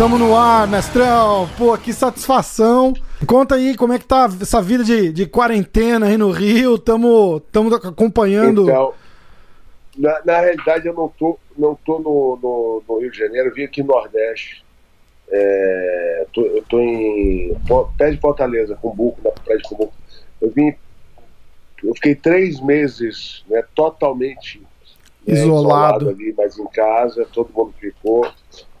Tamo no ar, mestrão. Pô, que satisfação. Conta aí como é que tá essa vida de, de quarentena aí no Rio. Tamo, tamo acompanhando. Então, na, na realidade, eu não tô, não tô no, no, no Rio de Janeiro, eu vim aqui no Nordeste. É, tô, eu tô em pé de Fortaleza, Cumbuco, na praia de Cumbuco. Eu vim, eu fiquei três meses né, totalmente né, isolado. isolado ali, mas em casa, todo mundo ficou.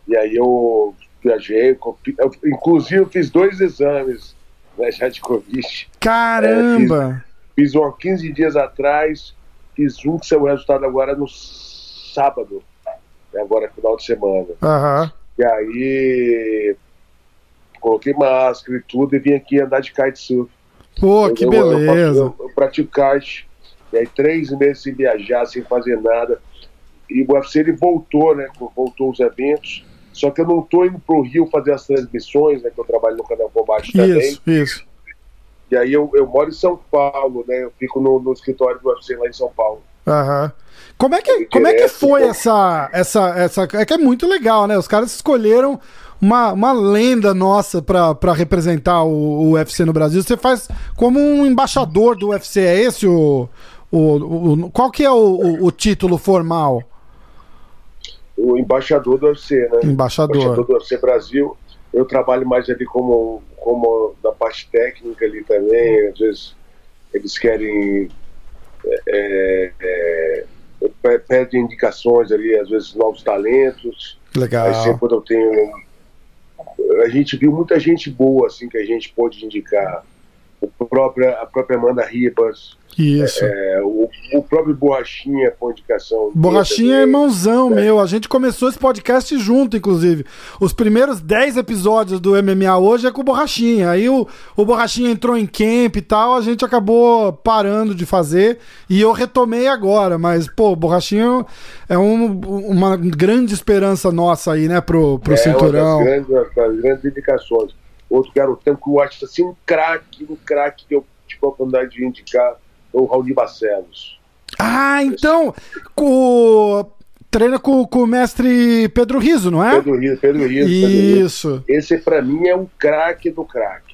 E aí eu viajei, eu, inclusive fiz dois exames né, já de Covid. Caramba! É, fiz, fiz um 15 dias atrás, fiz um que saiu o resultado agora no sábado, né, agora final de semana. Uhum. E aí coloquei máscara e tudo e vim aqui andar de kitesurf. Pô, eu, que eu, beleza! Eu, eu, pratico kite, e aí três meses sem viajar, sem fazer nada. E o UFC ele voltou, né? Voltou os eventos. Só que eu não estou indo para o Rio fazer as transmissões, né? Que eu trabalho no canal Combate também. Isso, isso. E aí eu, eu moro em São Paulo, né? Eu fico no, no escritório do UFC lá em São Paulo. Aham. Como é que, como é que foi essa, essa, essa. É que é muito legal, né? Os caras escolheram uma, uma lenda nossa para representar o, o UFC no Brasil. Você faz como um embaixador do UFC, é esse o. o, o qual que é o, o, título formal? o embaixador do UFC, né? Embaixador. embaixador do UFC Brasil. Eu trabalho mais ali como, como da parte técnica ali também. Às vezes eles querem. É, é, pedem indicações ali, às vezes novos talentos. Legal. Aí sempre quando eu tenho. A gente viu muita gente boa assim que a gente pôde indicar. O própria, a própria Amanda Ribas, isso. É, o, o, próprio Borrachinha com indicação. Borrachinha é irmãozão é. meu. A gente começou esse podcast junto, inclusive. Os primeiros 10 episódios do MMA hoje é com o Borrachinha. Aí o, o Borrachinha entrou em camp e tal, a gente acabou parando de fazer e eu retomei agora. Mas, pô, o Borrachinha é um, uma grande esperança nossa aí, né, pro, pro é, cinturão. Uma das grandes, das grandes indicações. Outro garotão que eu acho assim um craque, um craque que eu tive a oportunidade de indicar o Raul Barcelos. Ah, então, com, treina com, com o mestre Pedro Riso, não é? Pedro Riso, Pedro Riso. Isso. Pedro Riso. Esse, para mim, é um craque do craque.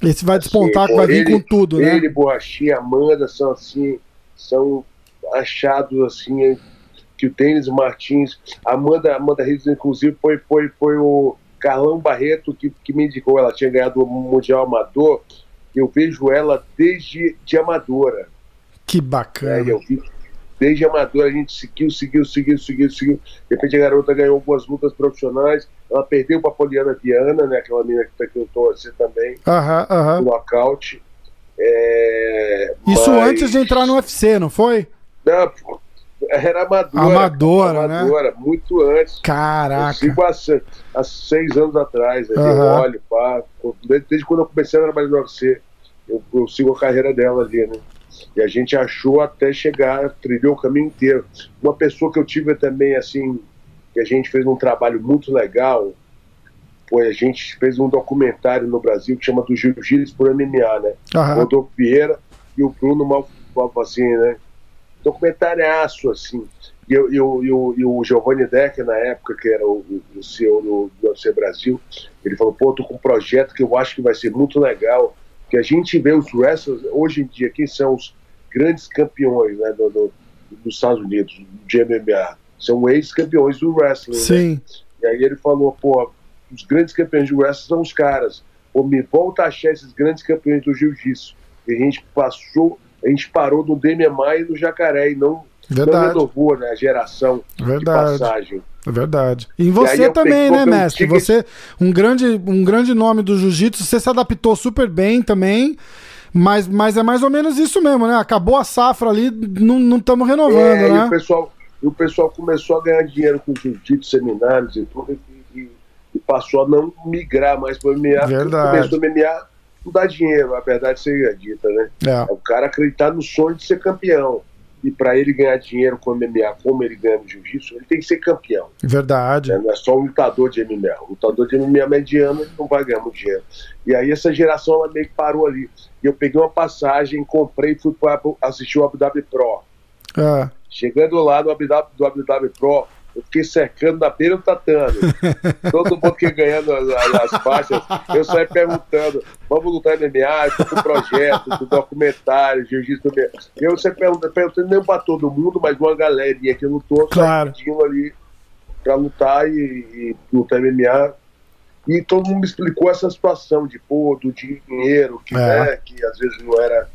Esse vai despontar, assim, que vai vir com tudo, né? Ele, Borrachinha, Amanda são assim, são achados assim, que o Denis Martins, Amanda, Amanda Riso, inclusive, foi, foi, foi o Carlão Barreto que, que me indicou, ela tinha ganhado o Mundial Amador, eu vejo ela desde de amadora. Que bacana. É, vi, desde amadora a gente seguiu, seguiu, seguiu, seguiu, seguiu. De repente a garota ganhou algumas lutas profissionais. Ela perdeu para a Poliana Viana, né? Aquela menina que, tá que eu torcer também. Aham, aham. No nocaute. É, Isso mas... antes de entrar no UFC, não foi? Não, era amadora. Amadora, amadora né? muito antes. Caraca. Eu sigo há, há seis anos atrás. Né? Uhum. Olho, pá. Desde, desde, quando eu comecei a trabalhar no UFC, eu, eu, sigo a carreira dela ali, né? E a gente achou até chegar, trilhou o caminho inteiro. Uma pessoa que eu tive também, assim, que a gente fez um trabalho muito legal, foi a gente fez um documentário no Brasil que chama do Jiu-Jitsu por MMA, né? Uhum. Rodolfo Vieira e o Bruno Mal, assim, né? Documentariaço, assim. E, eu, eu, eu, e o Giovanni Decker, na época, que era o, o CEO do, do UFC Brasil, ele falou, pô, tô com um projeto que eu acho que vai ser muito legal, que a gente vê os wrestlers, hoje em dia, quem são os grandes campeões né, do, do dos Estados Unidos, de MMA, são ex-campeões do wrestling. Né? Sim. Né? E aí ele falou, pô, os grandes campeões de wrestling são os caras. Pô, me volta a achar esses grandes campeões do jiu-jitsu. E a gente passou a gente parou no DMMA e no Jacaré e não, Verdade. não renovou né, a geração Verdade. de passagem. É verdade. E você e também, né, mestre? Você, um grande, um grande nome do jiu-jitsu, você se adaptou super bem também. Mas, mas é mais ou menos isso mesmo, né? Acabou a safra ali, não estamos renovando, é, né? E o, pessoal, e o pessoal começou a ganhar dinheiro com jiu-jitsu, seminários e tudo, e, e, e, passou a não migrar mais para o MMA. Verdade. Começou o MMA não dá dinheiro, a verdade seja dita, né? É. é o cara acreditar no sonho de ser campeão. e para ele ganhar dinheiro com MMA, como ele ganha no jiu-jitsu, ele tem que ser campeão. Verdade. Né? Não é só um lutador de MMA. O lutador de MMA mediano ele não vai ganhar muito dinheiro. E aí essa geração ela meio que parou ali. E eu peguei uma passagem, comprei e fui para assistir o Abu Dhabi Pro. Ah. Chegando lá no Abu Dhabi, do Abu Dhabi Pro, eu fiquei cercando na beira do tatame. Todo mundo que ganhando as, as, faixas, eu saí perguntando: vamos lutar MMA? Eu tô com projeto, com documentário, jiu-jitsu. Eu sempre perguntando, perguntando nem para todo mundo, mas uma galerinha que lutou, claro. pedindo ali para lutar e, e lutar MMA. E todo mundo me explicou essa situação de pô, do dinheiro, que, é. né, que às vezes não era,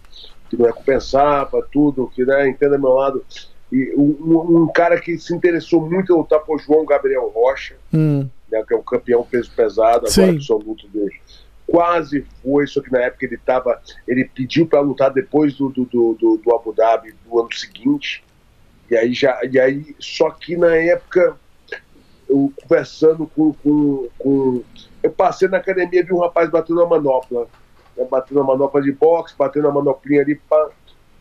que não compensava, tudo, que né, entenda meu lado. E um, um, cara que se interessou muito em lutar por João Gabriel Rocha, hum. né, que é o campeão peso pesado, agora absoluto dele. Quase foi, só que na época ele tava. Ele pediu para lutar depois do, do, do, do, Abu Dhabi do ano seguinte. E aí já. E aí, só que na época, eu conversando com. com, com eu passei na academia vi um rapaz batendo na manopla. Né, batendo na manopla de boxe, batendo na manoplinha ali. Pá,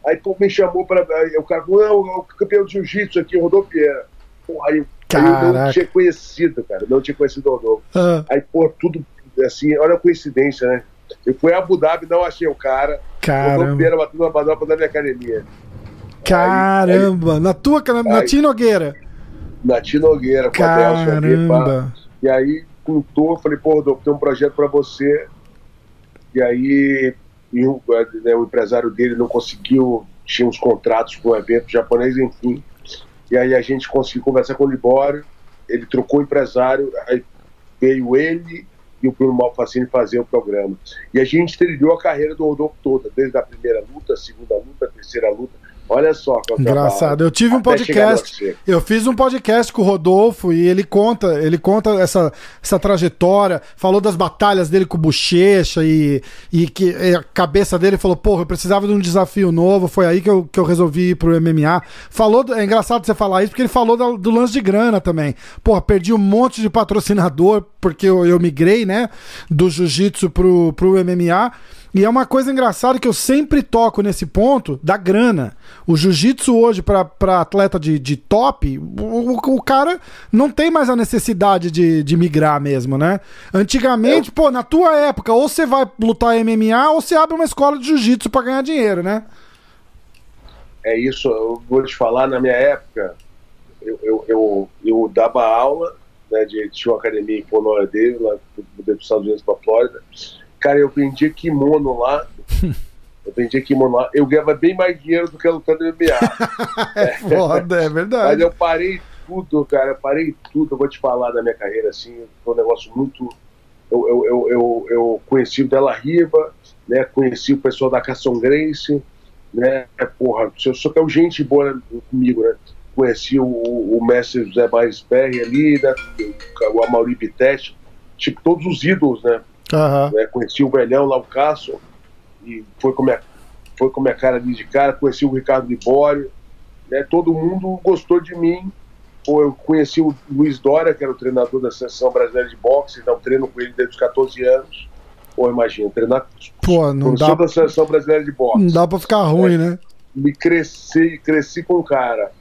Aí pô, me chamou para. O cara falou, não, o campeão de jiu-jitsu aqui, Rodolfo Vieira. Porra, aí, aí eu não tinha conhecido, cara. Não tinha conhecido o Rodolfo. Ah. Aí, pô, tudo assim, olha a coincidência, né? Eu fui a Abu Dhabi, não achei o cara. Caramba. Rodolfo Vieira batendo uma manopla da minha academia. Caramba! Aí, na tua, na, na Tia Nogueira? Na Tia Nogueira, com Caramba. a Delcio E aí, contou, falei, pô, Rodolfo, tem um projeto para você. E aí e o, né, o, empresário dele não conseguiu, tinha uns contratos com o evento japonês, enfim. E aí a gente conseguiu conversar com o Libório, ele trocou o empresário, aí veio ele e o Bruno Malfacini fazer o programa. E a gente trilhou a carreira do Rodolfo toda, desde a primeira luta, a segunda luta, a terceira luta, Olha só. Engraçado. Eu tive um podcast. Eu fiz um podcast com o Rodolfo e ele conta, ele conta essa, essa trajetória, falou das batalhas dele com o Bochecha e, e que a cabeça dele falou, porra, eu precisava de um desafio novo, foi aí que eu, que eu resolvi ir pro MMA. Falou, é engraçado você falar isso, porque ele falou do, do lance de grana também. Porra, perdi um monte de patrocinador porque eu, eu migrei, né, do jiu-jitsu pro, pro MMA. E é uma coisa engraçada que eu sempre toco nesse ponto da grana. O jiu-jitsu hoje, para atleta de, de top, o, o, cara não tem mais a necessidade de, de migrar mesmo, né? Antigamente, é. pô, na tua época, ou você vai lutar MMA ou você abre uma escola de jiu-jitsu para ganhar dinheiro, né? É isso, eu vou te falar, na minha época, eu, eu, eu, eu dava aula, né, de, tinha uma academia em Fort dele, lá dos Estados Unidos para Flórida Cara, eu vendia kimono lá. Eu vendia kimono lá. Eu ganhava bem mais dinheiro do que lutando MMA. é foda, é verdade. Mas eu parei tudo, cara. Eu parei tudo. Eu vou te falar da minha carreira, assim. Foi um negócio muito. Eu, eu, eu, eu, eu conheci o Della Riva, né? Conheci o pessoal da Cação Grace, né? Porra, eu sou que é gente boa comigo, né? Conheci o, o mestre José Barres Perry ali, né? O Amaury Bittetti, tipo, todos os ídolos, né? Uhum. Né? Conheci o velhão lá, o Cássio, e foi com, minha, foi com minha cara de cara. Conheci o Ricardo Libório, né? todo mundo gostou de mim. Pô, eu conheci o Luiz Dória, que era o treinador da Seleção Brasileira de Boxe, então treino com ele desde os 14 anos. Pô, imagina, treinar Pô, não dá, da Seleção Brasileira de Boxe. Não dá pra ficar ruim, é, né? Me cresci, cresci com o cara.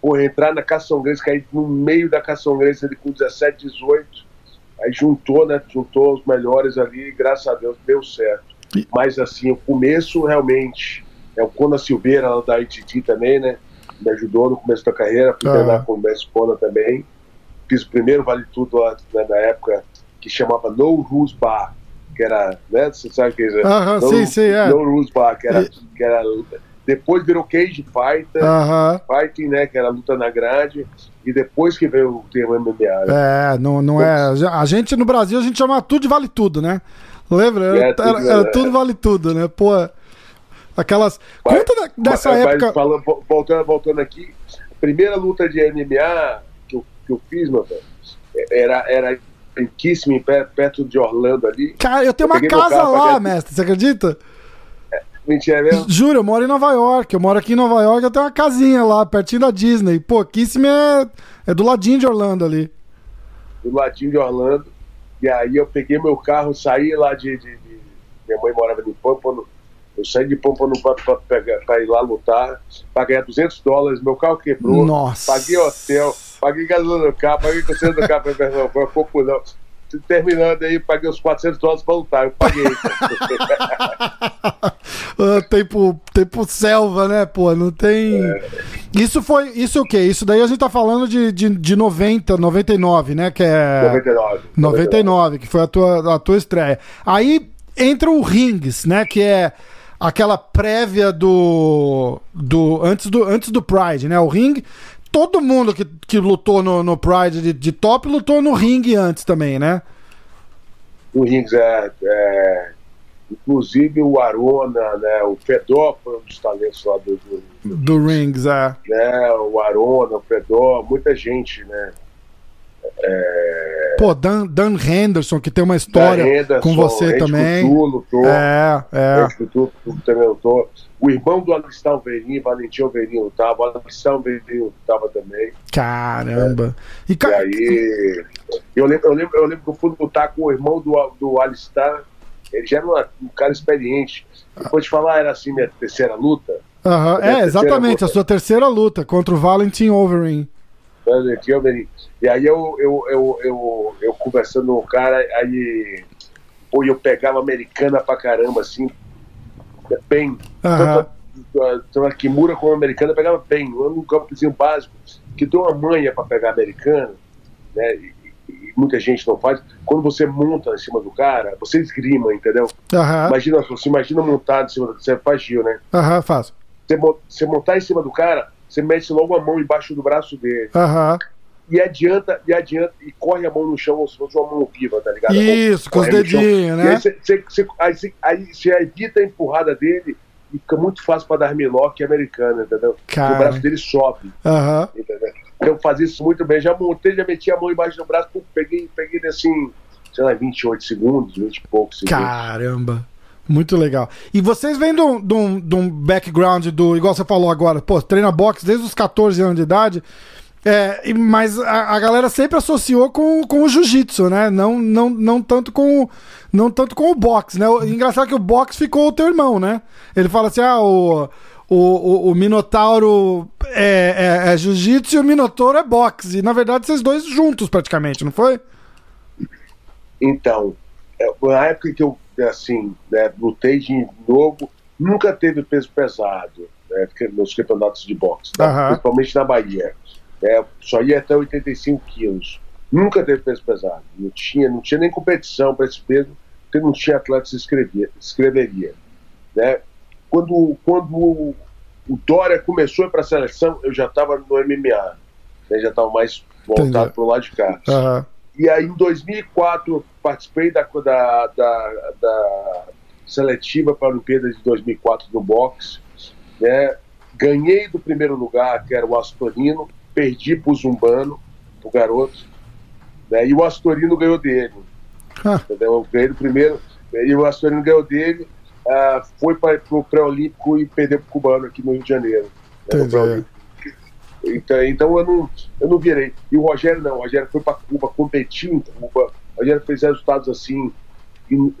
Pô, entrar na Cação Grace, cair no meio da Cação Grace, ele com 17, 18 Aí juntou, né? Juntou os melhores ali e graças a Deus deu certo. Mas assim, o começo realmente. É o Cona Silveira, lá da ITT também, né? Me ajudou no começo da carreira, fui ah. treinar com o Messi Cona também. Fiz o primeiro Vale Tudo lá né, na época que chamava No Rules Bar, que era, né? Você sabe o que é? Aham, no, sim, sim, é. No Rules Bar, que era, e... que era depois virou Cage Fighter, uh -huh. Fighting, né? Que era luta na grade. E depois que veio o termo MMA. Né? É, não, não é. A gente no Brasil, a gente chama tudo de vale tudo, né? Lembra? Era, é, tudo, era, era tudo vale tudo, né? Pô, aquelas. Mas, Conta dessa mas, época. Mas falando, voltando, voltando aqui, a primeira luta de MMA que eu, que eu fiz, meu velho, era, era em Kissimmee, perto de Orlando ali. Cara, eu tenho eu uma casa lá, mestre, você acredita? Mentira é mesmo? Juro, eu moro em Nova York. Eu moro aqui em Nova York, eu tenho uma casinha lá, pertinho da Disney. Pô, Kissimmee é, é do ladinho de Orlando ali. Do ladinho de Orlando. E aí eu peguei meu carro, saí lá de. de, de minha mãe morava em Pâmpano. Eu saí de Pompano para ir lá lutar, para ganhar 200 dólares, meu carro quebrou, Nossa. paguei hotel, paguei gasolina no carro, paguei conselho do carro, não, foi pouco não. Terminando aí, paguei os 400 dólares para lutar, eu paguei. Ah, tempo, tempo selva, né, pô? Não tem. É. Isso foi. Isso o quê? Isso daí a gente tá falando de, de, de 90, 99, né? Que é. 99. 99, que foi a tua, a tua estreia. Aí entra o Rings, né? Que é aquela prévia do. do antes, do antes do Pride, né? O Ring. Todo mundo que, que lutou no, no Pride de, de top lutou no Ring antes também, né? O Rings é, é Inclusive o Arona, né, o Fedor foi um dos talentos lá do, do, do Rings, é. Né, o Arona, o Fedor, muita gente, né? É... Pô, Dan, Dan Henderson, que tem uma história Henderson, com você também. É, é. Também. O irmão do Alistão Verim, Valentim Verim lutava, o Alistão Verim lutava também. Caramba! É. E, ca... e, aí, eu lembro, eu, lembro, eu lembro que eu fui lutar com o irmão do, do Alistar ele já era uma, um cara experiente. Depois de falar, era assim minha terceira luta. Uhum. É, exatamente, luta. a sua terceira luta contra o Valentin Overeem. Valentin Overeem. E aí eu, eu, eu, eu, eu conversando com o cara, aí pô, eu pegava americana pra caramba, assim, bem. Uhum. Tanto, tanto a Kimura como a americana pegava bem. Eu num campozinho básico, que deu uma manha pra pegar a americana, né? muita gente não faz, quando você monta em cima do cara, você esgrima, entendeu? Uhum. Imagina, você imagina montado em cima do você faz Gil, né? Aham, uhum, faço. Você, você montar em cima do cara, você mete logo a mão embaixo do braço dele. Aham. E adianta, e adianta, e corre a mão no chão, como se fosse uma mão viva, tá ligado? Isso, com os dedinhos, né? Aí você, evita a empurrada dele e fica muito fácil pra dar armlock americana, entendeu? Cara. O braço dele sobe. Aham. Entendeu? Eu fazia isso muito bem. Já montei, já meti a mão embaixo do braço, peguei, peguei assim, sei lá, 28 segundos, 20 e poucos segundos. Caramba! Muito legal. E vocês vêm de um, background do, igual você falou agora, pô, treina boxe desde os 14 anos de idade. É, mas a, a, galera sempre associou com, com o jiu-jitsu, né? Não, não, não, tanto com, não tanto com o boxe, né? O, engraçado que o boxe ficou o teu irmão, né? Ele fala assim: ah, o, o, o, o Minotauro é, é, é jiu-jitsu e o Minotauro é boxe. E na verdade vocês dois juntos praticamente, não foi? Então, é, na época que eu assim, né, lutei de novo, nunca teve peso pesado né, nos campeonatos de boxe, tá? uhum. principalmente na Bahia. Né, só ia até 85 quilos. Nunca teve peso pesado. Não tinha, não tinha nem competição para esse peso, porque não tinha atleta que se inscrevia, escreveria. Né? Quando, quando o Dória começou para a seleção, eu já estava no MMA, né, já estava mais voltado para o lado de cá. Uhum. E aí, em 2004, participei da, da, da, da seletiva para a Olimpíada de 2004 no boxe. Né? Ganhei do primeiro lugar, que era o Astorino, perdi para o Zumbano, o garoto. Né? E o Astorino ganhou dele. Ah. Eu ganhei do primeiro, e o Astorino ganhou dele uh, foi para o pré-olímpico e perdeu para o cubano aqui no Rio de Janeiro. Né, então, então eu, não, eu não virei. E o Rogério não, o Rogério foi para Cuba, competiu em Cuba. O Rogério fez resultados assim in,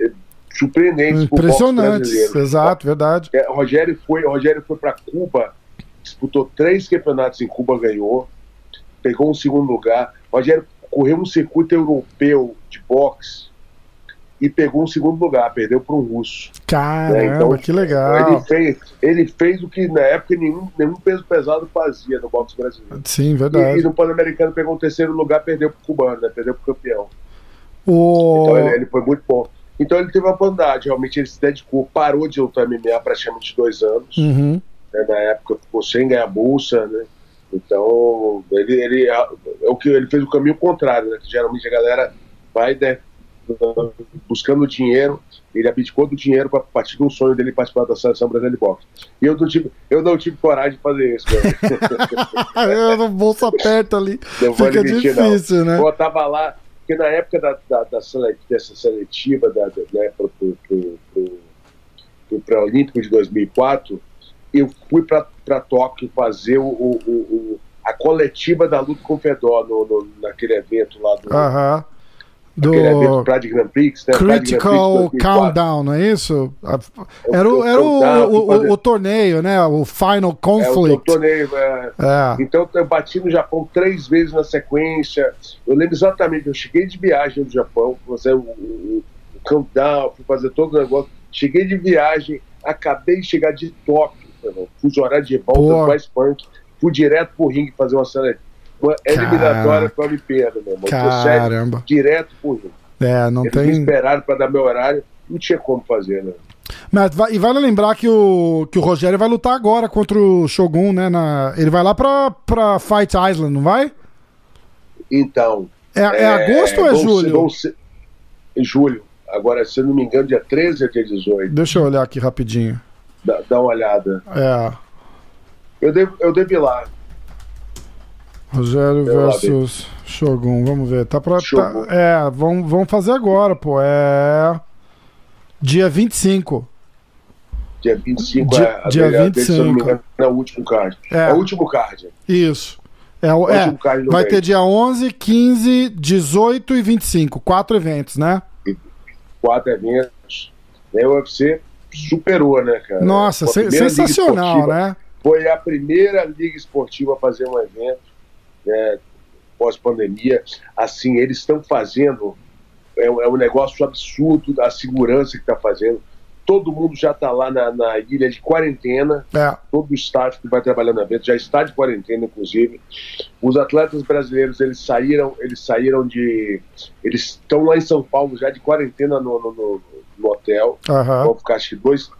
surpreendentes Impressionantes, exato, verdade. É, o Rogério foi, o Rogério foi para Cuba, disputou três campeonatos em Cuba, ganhou, pegou um segundo lugar. O Rogério correu um circuito europeu de boxe e pegou um segundo lugar, perdeu para um russo. Caramba, né? então, que legal. Ele fez, ele fez o que na época nenhum, nenhum peso pesado fazia no boxe brasileiro. Sim, verdade. E, e no Pan-Americano pegou um terceiro lugar, perdeu para o cubano, né? perdeu para o campeão. Então ele, ele, foi muito bom. Então ele teve uma bondade, realmente ele se dedicou, parou de lutar MMA praticamente dois anos. Uhum. Né? Na época ficou sem ganhar bolsa, né? Então ele, ele, é o que ele fez o caminho contrário, né? Que geralmente a galera vai né, buscando dinheiro, ele abdicou do dinheiro para partir do sonho dele participar da seleção brasileira de boxe. E eu não tive, eu não tive coragem de fazer isso. eu no bolso aperto ali. Não Fica admitir, difícil, não. né? Eu tava lá, porque na época da, da, da dessa seletiva da, né, pro, pro, pro, pro pré-olímpico de 2004, eu fui para Tóquio fazer o, o, o, a coletiva da luta com o Fedor no, no, naquele evento lá do. Uhum Do Pride Grand Prix, né? Pride Grand Prix Critical 2004. Countdown, não é isso? A- É Era, o, era o, o, o- torneio, né? O Final É o Conflict. torneio. é. É. Então eu bati no Japão três vezes na sequência. Eu lembro exatamente, eu cheguei de viagem do Japão, fui fazer o, o, o countdown, fui fazer todo o negócio. Cheguei de viagem, acabei de chegar de Tóquio, fuso horário de volta, mais punk, fui direto pro ringue fazer uma cena, uma eliminatória pra Olimpíada, meu irmão. Caramba. direto pro ringue. É, não Eles me tem. esperaram pra dar meu horário, não tinha como fazer, né? Mas e vale lembrar que o, que o Rogério vai lutar agora contra o Shogun, né? Na, ele vai lá pra, pra Fight Island, não vai? Então, É, é agosto ou é ser- julho? vão ser- Em julho. Agora, se eu não me engano, dia 13 até 18. Deixa eu olhar aqui rapidinho. Dá, dá uma olhada. É. Eu devo, eu devo ir lá. Rogério versus Shogun, vamos ver. Tá pra. tá- é, vamos, vamos fazer agora, pô. É. Dia 25. Dia 25 Dia- é a dia a dele, se eu não me 25. engano, é o último card. É. É, o último card. Isso. É, o- é, último card vai mês. ter dia 11, 15, 18 e 25. Quatro eventos, né? Quatro eventos. Né, o UFC superou, né, cara? Nossa, a sensacional, né? Foi a primeira liga esportiva a fazer um evento né, pós-pandemia. Assim, eles estão fazendo. É, um- é um negócio absurdo da segurança que está fazendo. Todo mundo já está lá na, na ilha de quarentena. É. todo o staff que vai trabalhar no evento já está de quarentena, inclusive. Os atletas brasileiros, eles saíram, eles saíram de. Eles estão lá em São Paulo já de quarentena no, no, no- no hotel. Aham. Vão ficar acho que dois,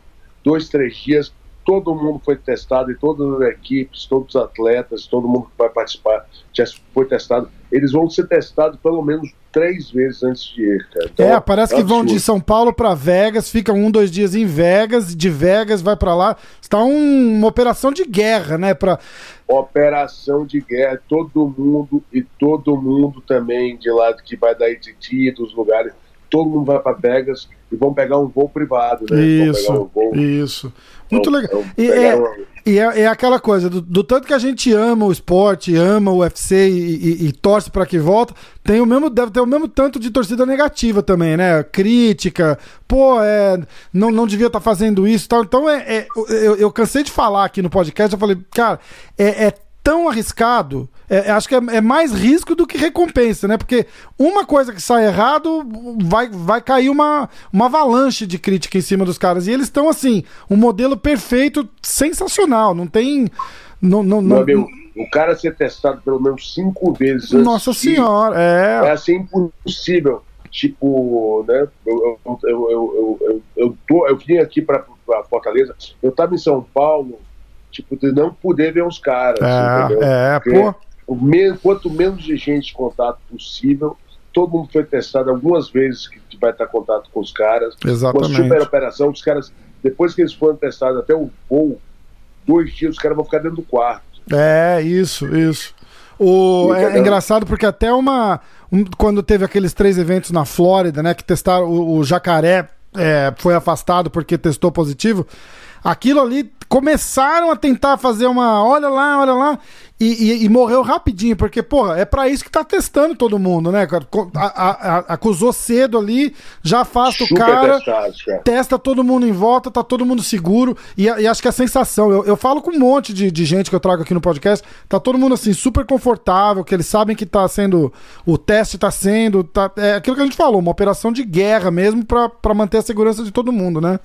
dois, três dias. Todo mundo foi testado, e todas as equipes, todos os atletas, todo mundo que vai participar já foi testado. Eles vão ser testados pelo menos três vezes antes de ir, cara. Então, É, parece que vão absurdo. de São Paulo pra Vegas, ficam um, dois dias em Vegas, de Vegas vai pra lá. Está um- uma operação de guerra, né? Pra... operação de guerra, todo mundo e todo mundo também de lá que vai da ITT, dos lugares, todo mundo vai para Vegas e vão pegar um voo privado, né? Isso, pegar um voo, isso. Muito vão- legal. vão E é, e é, é aquela coisa, do, do tanto que a gente ama o esporte, ama o UFC e, e- e torce pra que volta, tem o mesmo, deve ter o mesmo tanto de torcida negativa também, né? Crítica, pô, é, não, não devia estar fazendo isso tal. Então, é, é- eu, eu cansei de falar aqui no podcast, eu falei, cara, é, é tão arriscado, é, acho que é, é mais risco do que recompensa, né? Porque uma coisa que sai errado, vai, vai cair uma, uma avalanche de crítica em cima dos caras. E eles estão assim, um modelo perfeito, sensacional. Não tem. Não, não, não- amigo, o cara ser testado pelo menos cinco vezes antes nossa senhora, é é. assim impossível. Tipo, né? Eu, eu, eu, eu, eu, eu, tô, eu vim aqui para Fortaleza, eu tava em São Paulo, tipo, de não poder ver os caras. entendeu? É, é, Porque pô. o quanto menos de gente de contato possível, todo mundo foi testado algumas vezes que vai estar em contato com os caras. Uma super Exatamente. operação, os caras, depois que eles foram testados até o voo, dois dias os caras vão ficar dentro do quarto. É, isso, isso. O, é, é Entendeu? engraçado porque até uma. um- quando teve aqueles três eventos na Flórida, né? Que testaram. O, o jacaré é, foi afastado porque testou positivo. Aquilo ali começaram a tentar fazer uma. Olha lá, olha lá. E, e- e morreu rapidinho, porque, porra, é pra isso que tá testando todo mundo, né, cara? A- a- acusou cedo ali, já afasta o super cara testados, cara. testa todo mundo em volta, tá todo mundo seguro. E, e acho que a sensação, eu, eu falo com um monte de, de gente que eu trago aqui no podcast, tá todo mundo assim, super confortável, que eles sabem que tá sendo. O teste tá sendo. Tá, é aquilo que a gente falou, uma operação de guerra mesmo pra manter a segurança de todo mundo, né?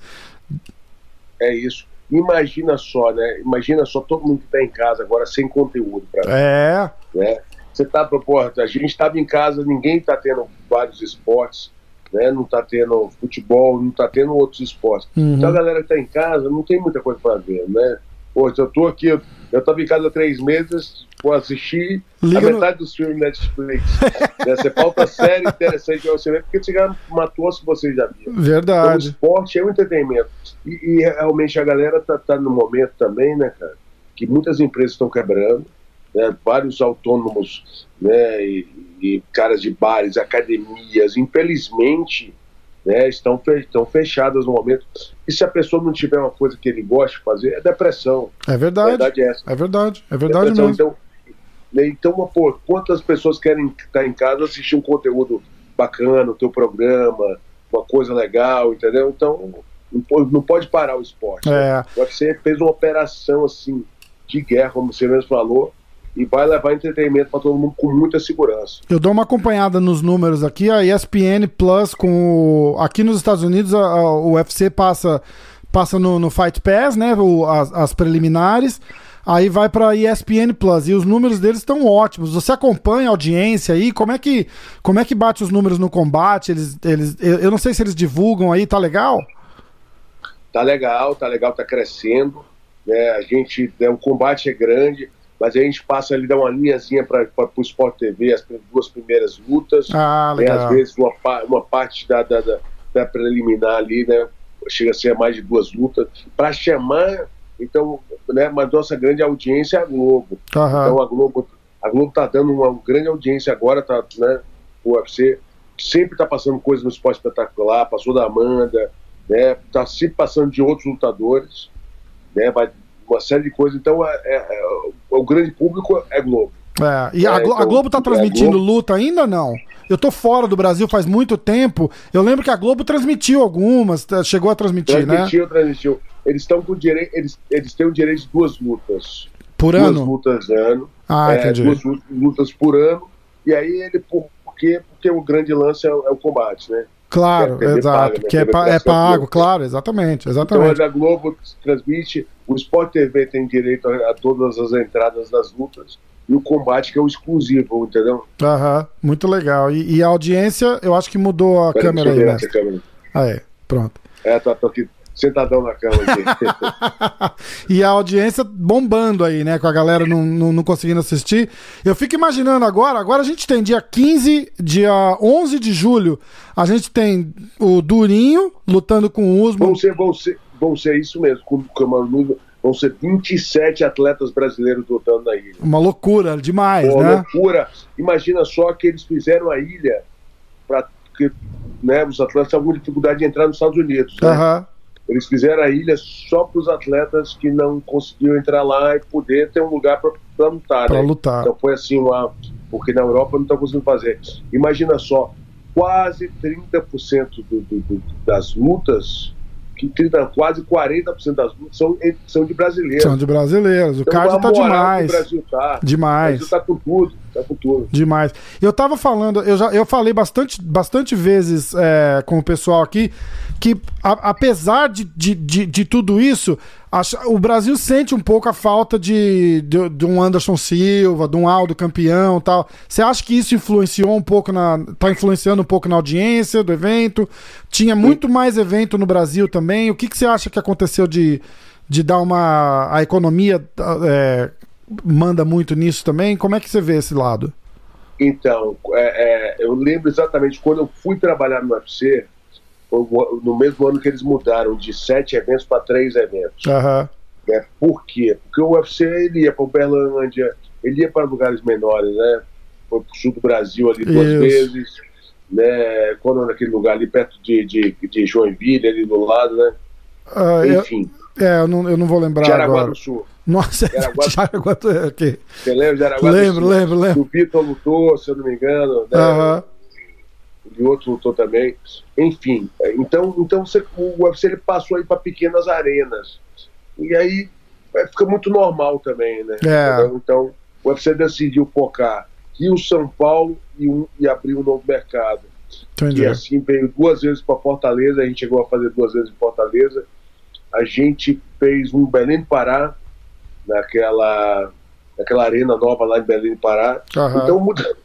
É isso. Imagina só, né? Imagina só todo mundo que está em casa agora sem conteúdo para É, né? Você tá, porra, a gente estava em casa, ninguém está tendo vários esportes, né? Não está tendo futebol, não está tendo outros esportes. Uhum. Então a galera que está em casa não tem muita coisa para ver, né? Pô, se eu tô aqui, eu, eu tava em casa há três meses, vou assistir Liga a no- metade dos filmes Netflix. Você falta série interessante pra você ver, porque você já matou se você já viu. Então, o verdade. esporte é um entretenimento. E, e realmente a galera tá, tá no momento também, né, cara, que muitas empresas estão quebrando, né, vários autônomos, né, e, e caras de bares, academias, infelizmente, né, estão, fe- estão fechadas no momento. E se a pessoa não tiver uma coisa que ele gosta de fazer, é depressão. É A verdade. verdade é essa. É verdade. É verdade Depressão. mesmo. Então, né, então pô, quantas pessoas querem estar em casa assistir um conteúdo bacana, o teu programa, uma coisa legal, entendeu? Então não pode, parar o esporte. É. Né? O UFC fez uma operação assim de guerra, como você mesmo falou, e vai levar entretenimento para todo mundo com muita segurança. Eu dou uma acompanhada nos números aqui, a ESPN Plus com o... aqui nos Estados Unidos a, a, o UFC passa passa no, no Fight Pass, né, o, as, as preliminares. Aí vai para ESPN Plus e os números deles estão ótimos. Você acompanha a audiência aí? Como é que como é que bate os números no combate? Eles eles eu não sei se eles divulgam aí, tá legal? Tá legal, tá legal, tá crescendo. Né? A gente, né, o combate é grande mas a gente passa ali, dá uma linhazinha para o Sport TV, as duas primeiras lutas. Ah, né, legal. Às vezes uma, uma parte da, da, da, da, preliminar ali, né? Chega a ser mais de duas lutas. Para chamar, então, né, mas nossa grande audiência é a Globo. Uhum. Então a Globo a Globo tá dando uma grande audiência agora, tá, né? O UFC sempre tá passando coisas no esporte espetacular, passou da Amanda, né? Tá sempre passando de outros lutadores, né? Vai uma série de coisas. Então, é, é, é, o grande público é Globo. É, e a, É, Glo- a então, Globo tá é, transmitindo Globo- luta ainda ou não? Eu tô fora do Brasil faz muito tempo. Eu lembro que a Globo transmitiu algumas, tá- chegou a transmitir, né? Transmitiu, transmitiu. Eles estão com direito, eles, eles têm o direito de duas lutas. Por duas ano? lutas ano. Ah, é, entendi. duas lu- lutas por ano. E aí ele, por quê? Porque o grande lance é, o- é o combate, né? Claro, É, exato. paga, né? Que é, pa- é pago, claro, exatamente, Então exatamente. a Globo transmite, o Sport TV tem direito a, a todas as entradas das lutas e o combate que é o exclusivo, entendeu? Aham, muito legal. E, e a audiência, eu acho que mudou a câmera aí, né? Ah, é, pronto. É, tá, tô aqui sentadão na cama aqui. e a audiência bombando aí, né? Com a galera não, não, não conseguindo assistir. Eu fico imaginando agora, agora a gente tem dia 15, dia 11 de julho, a gente tem o Durinho lutando com o Usman. vão, ser, vão, ser, vão ser isso mesmo, com, com a Manu, vão ser 27 atletas brasileiros lutando na ilha. Uma loucura, demais, Pô, né? loucura. Imagina só que eles fizeram a ilha para que né, os atletas estavam com dificuldade de entrar nos Estados Unidos. né? Aham. Eles fizeram a ilha só para os atletas que não conseguiam entrar lá e poder ter um lugar para lutar. Pra né? lutar. Então foi assim, uma, porque na Europa não estão conseguindo fazer. Imagina só, quase 30% do, do, do, das lutas, que 30, quase 40% das lutas são, são de brasileiros. São de brasileiros. O Então, tá moral demais. Que o Brasil tá. O Demais. Brasil tá com tudo, tá com tudo. Demais. Eu tava falando, eu já eu falei bastante, bastante vezes é, com o pessoal aqui que, a- apesar de, de, de, de tudo isso, acha- o Brasil sente um pouco a falta de, de, de um Anderson Silva, de um Aldo campeão e tal. Você acha que isso influenciou um pouco na. tá influenciando um pouco na audiência do evento? Tinha muito mais evento no Brasil também. O que, que você acha que aconteceu de, de dar uma. a economia. é, manda muito nisso também? Como é que você vê esse lado? Então, é, é, eu lembro exatamente quando eu fui trabalhar no UFC, no mesmo ano que eles mudaram de sete eventos para três eventos. Aham. né? Por quê? Porque o UFC ele ia para Uberlândia, ele ia para lugares menores, né? Foi para o sul do Brasil ali duas Isso. vezes, né? Quando naquele lugar ali perto de, de, de Joinville, ali do lado, né? Eu, Enfim, é, eu não, eu não vou lembrar Jaraguá agora. do Sul. Nossa, Jaraguá- Jaraguá do é, ok. Você lembra de Jaraguá Lembro, do Sul? lembro, lembro. O Vitor lutou, se eu não me engano, né? E outro lutou também. Enfim, então, então você, o UFC ele passou aí para pequenas arenas. E aí é, fica muito normal também, né? É. Então o UFC decidiu focar Rio, São Paulo e, um, e abrir um novo mercado. Entendi. E assim veio duas vezes para Fortaleza, a gente chegou a fazer duas vezes em Fortaleza. A gente fez um Belém do Pará, naquela, naquela arena nova lá em Belém do Pará. Aham. Então muda.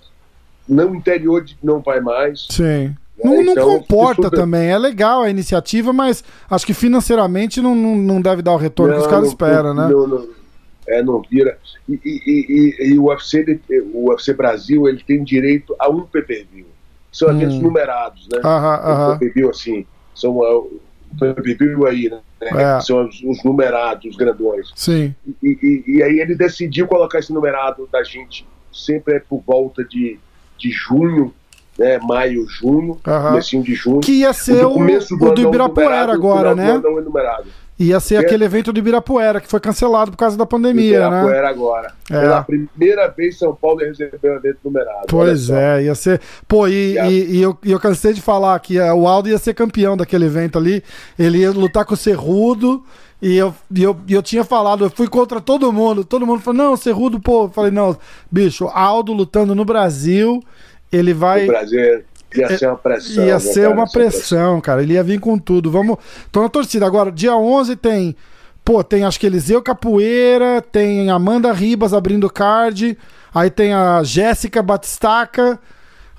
No interior de- não vai mais. Sim. Não, não Então, comporta isso- também. É legal a iniciativa, mas acho que financeiramente não, não, não deve dar o retorno que os Não, caras não- esperam, né? Não, não, é, não vira. E, e- e- e- o, UFC, o UFC Brasil ele tem direito a um PPV. São aqueles Hum. numerados, né? Aham, aham. PPV, assim, são uh, o PPV aí, né? É. São os, os numerados, os grandões. Sim. E, e- e aí ele decidiu colocar esse numerado da gente sempre é por volta de, de junho, né? Maio, junho, Aham. comecinho de junho. Que ia ser o, começo do o do é o Ibirapuera o agora, né? é o numerado. Ia ser Porque- aquele evento do Ibirapuera, que foi cancelado por causa da pandemia, né? Ibirapuera agora. É. Pela primeira vez São Paulo ia receber um evento numerado. Pois é, ia ser. Pô, e, E e- e eu, e eu cansei de falar que eh, o Aldo ia ser campeão daquele evento ali. Ele ia lutar com o Cerrudo. E eu, e eu, e eu tinha falado, eu fui contra todo mundo. Todo mundo falou, não, Cerrudo, pô. Eu falei, não, bicho, Aldo lutando no Brasil, ele vai. O Brasil ia ser uma pressão. Ia né, ser cara? uma pressão, cara. Ele ia vir com tudo. Vamos. Tô na torcida. Agora, dia 11 tem. Pô, tem acho que Eliseu Capoeira, tem Amanda Ribas abrindo card. Aí tem a Jéssica Batistaca.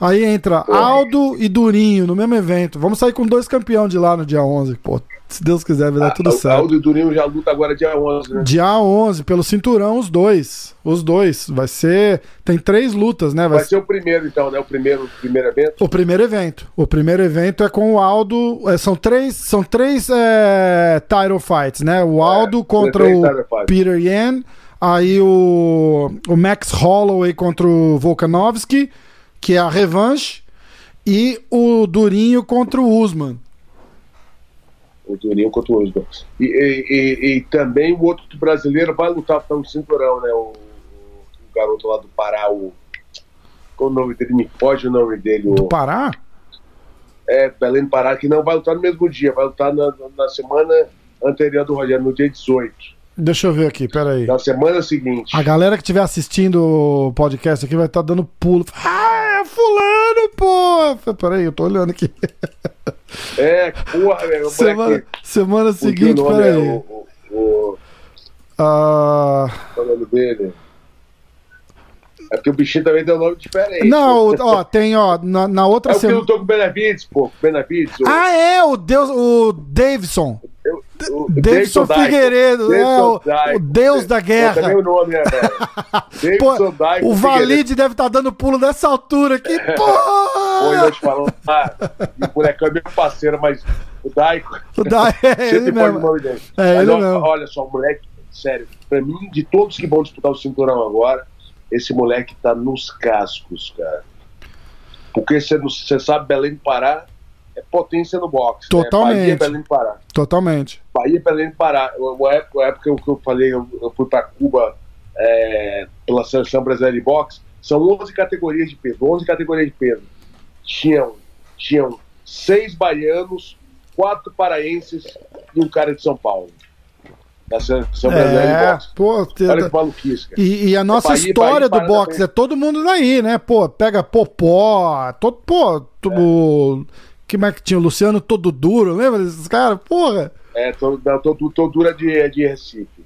Aí entra Aldo e Durinho no mesmo evento. Vamos sair com dois campeões de lá no dia 11. Pô, se Deus quiser, vai dar tudo Ah, certo. Aldo e Durinho já luta agora dia 11, né? Dia 11, pelo cinturão, os dois. Os dois. Vai ser. Tem três lutas, né? Vai Vai ser o primeiro, então, né? O primeiro, o primeiro evento. O primeiro evento. O primeiro evento é com o Aldo. é, são três, são três é, title fights, né? O Aldo contra três o. Peter Yan. Aí o, o Max Holloway contra o Volkanovski, que é a revanche. E o Durinho contra o Usman. O Durinho contra o Osman. E, e, e- e também o outro brasileiro vai lutar pelo cinturão, né? O, o garoto lá do Pará, o. Qual o nome dele? Me pode o nome dele. Do O, Pará? é, Belém do Pará, que não vai lutar no mesmo dia, vai lutar na, na semana anterior do Rogério, no dia 18. Deixa eu ver aqui, peraí. Na semana seguinte. A galera que estiver assistindo o podcast aqui vai estar dando pulo. Ah, fulano, pô! Peraí, eu tô olhando aqui. É, porra, é, o Semana, semana o o seguinte, peraí. é o, o, o, Ah, é o nome dele? É porque o bichinho também deu nome diferente. não, ó, tem, ó, na, na outra É o que semana. lutou com o Benavides, pô. Benavides. o- Ah, é, o Deus, o Davidson. Eu- o Davidson Daico. Figueiredo, é, o, Daico. o Deus da É guerra. o nome, né, velho? Pô, Daico o. Valide deve estar dando pulo nessa altura aqui. Pô, eu te falando, ah, o molecão é meu parceiro, mas o Daico. O da, é ele o mesmo. nome dele. É Mas, ele ó, mesmo. Olha só, o moleque, sério, pra mim, de todos que vão disputar o cinturão agora, esse moleque tá nos cascos, cara. Porque você sabe, Belém do Pará é potência no boxe. Totalmente. Né? Bahia, Belém do Pará. Totalmente. Bahia, Belém do Pará. A época, época que eu falei, eu, eu fui para Cuba é, pela seleção brasileira de boxe, são 11 categorias de peso. 11 categorias de peso. Tinham, tinham seis baianos, quatro paraenses e um cara de São Paulo. Da seleção brasileira de É, boxe. pô, Olha que maluquice, cara. E, e a nossa Bahia, história Bahia, do boxe também. é todo mundo daí, né? Pô, pega Popó, todo, pô, tu- o. Que mais que tinha? O Luciano todo duro, lembra desses caras? Porra! É, tô, tô, tô dura de, de Recife.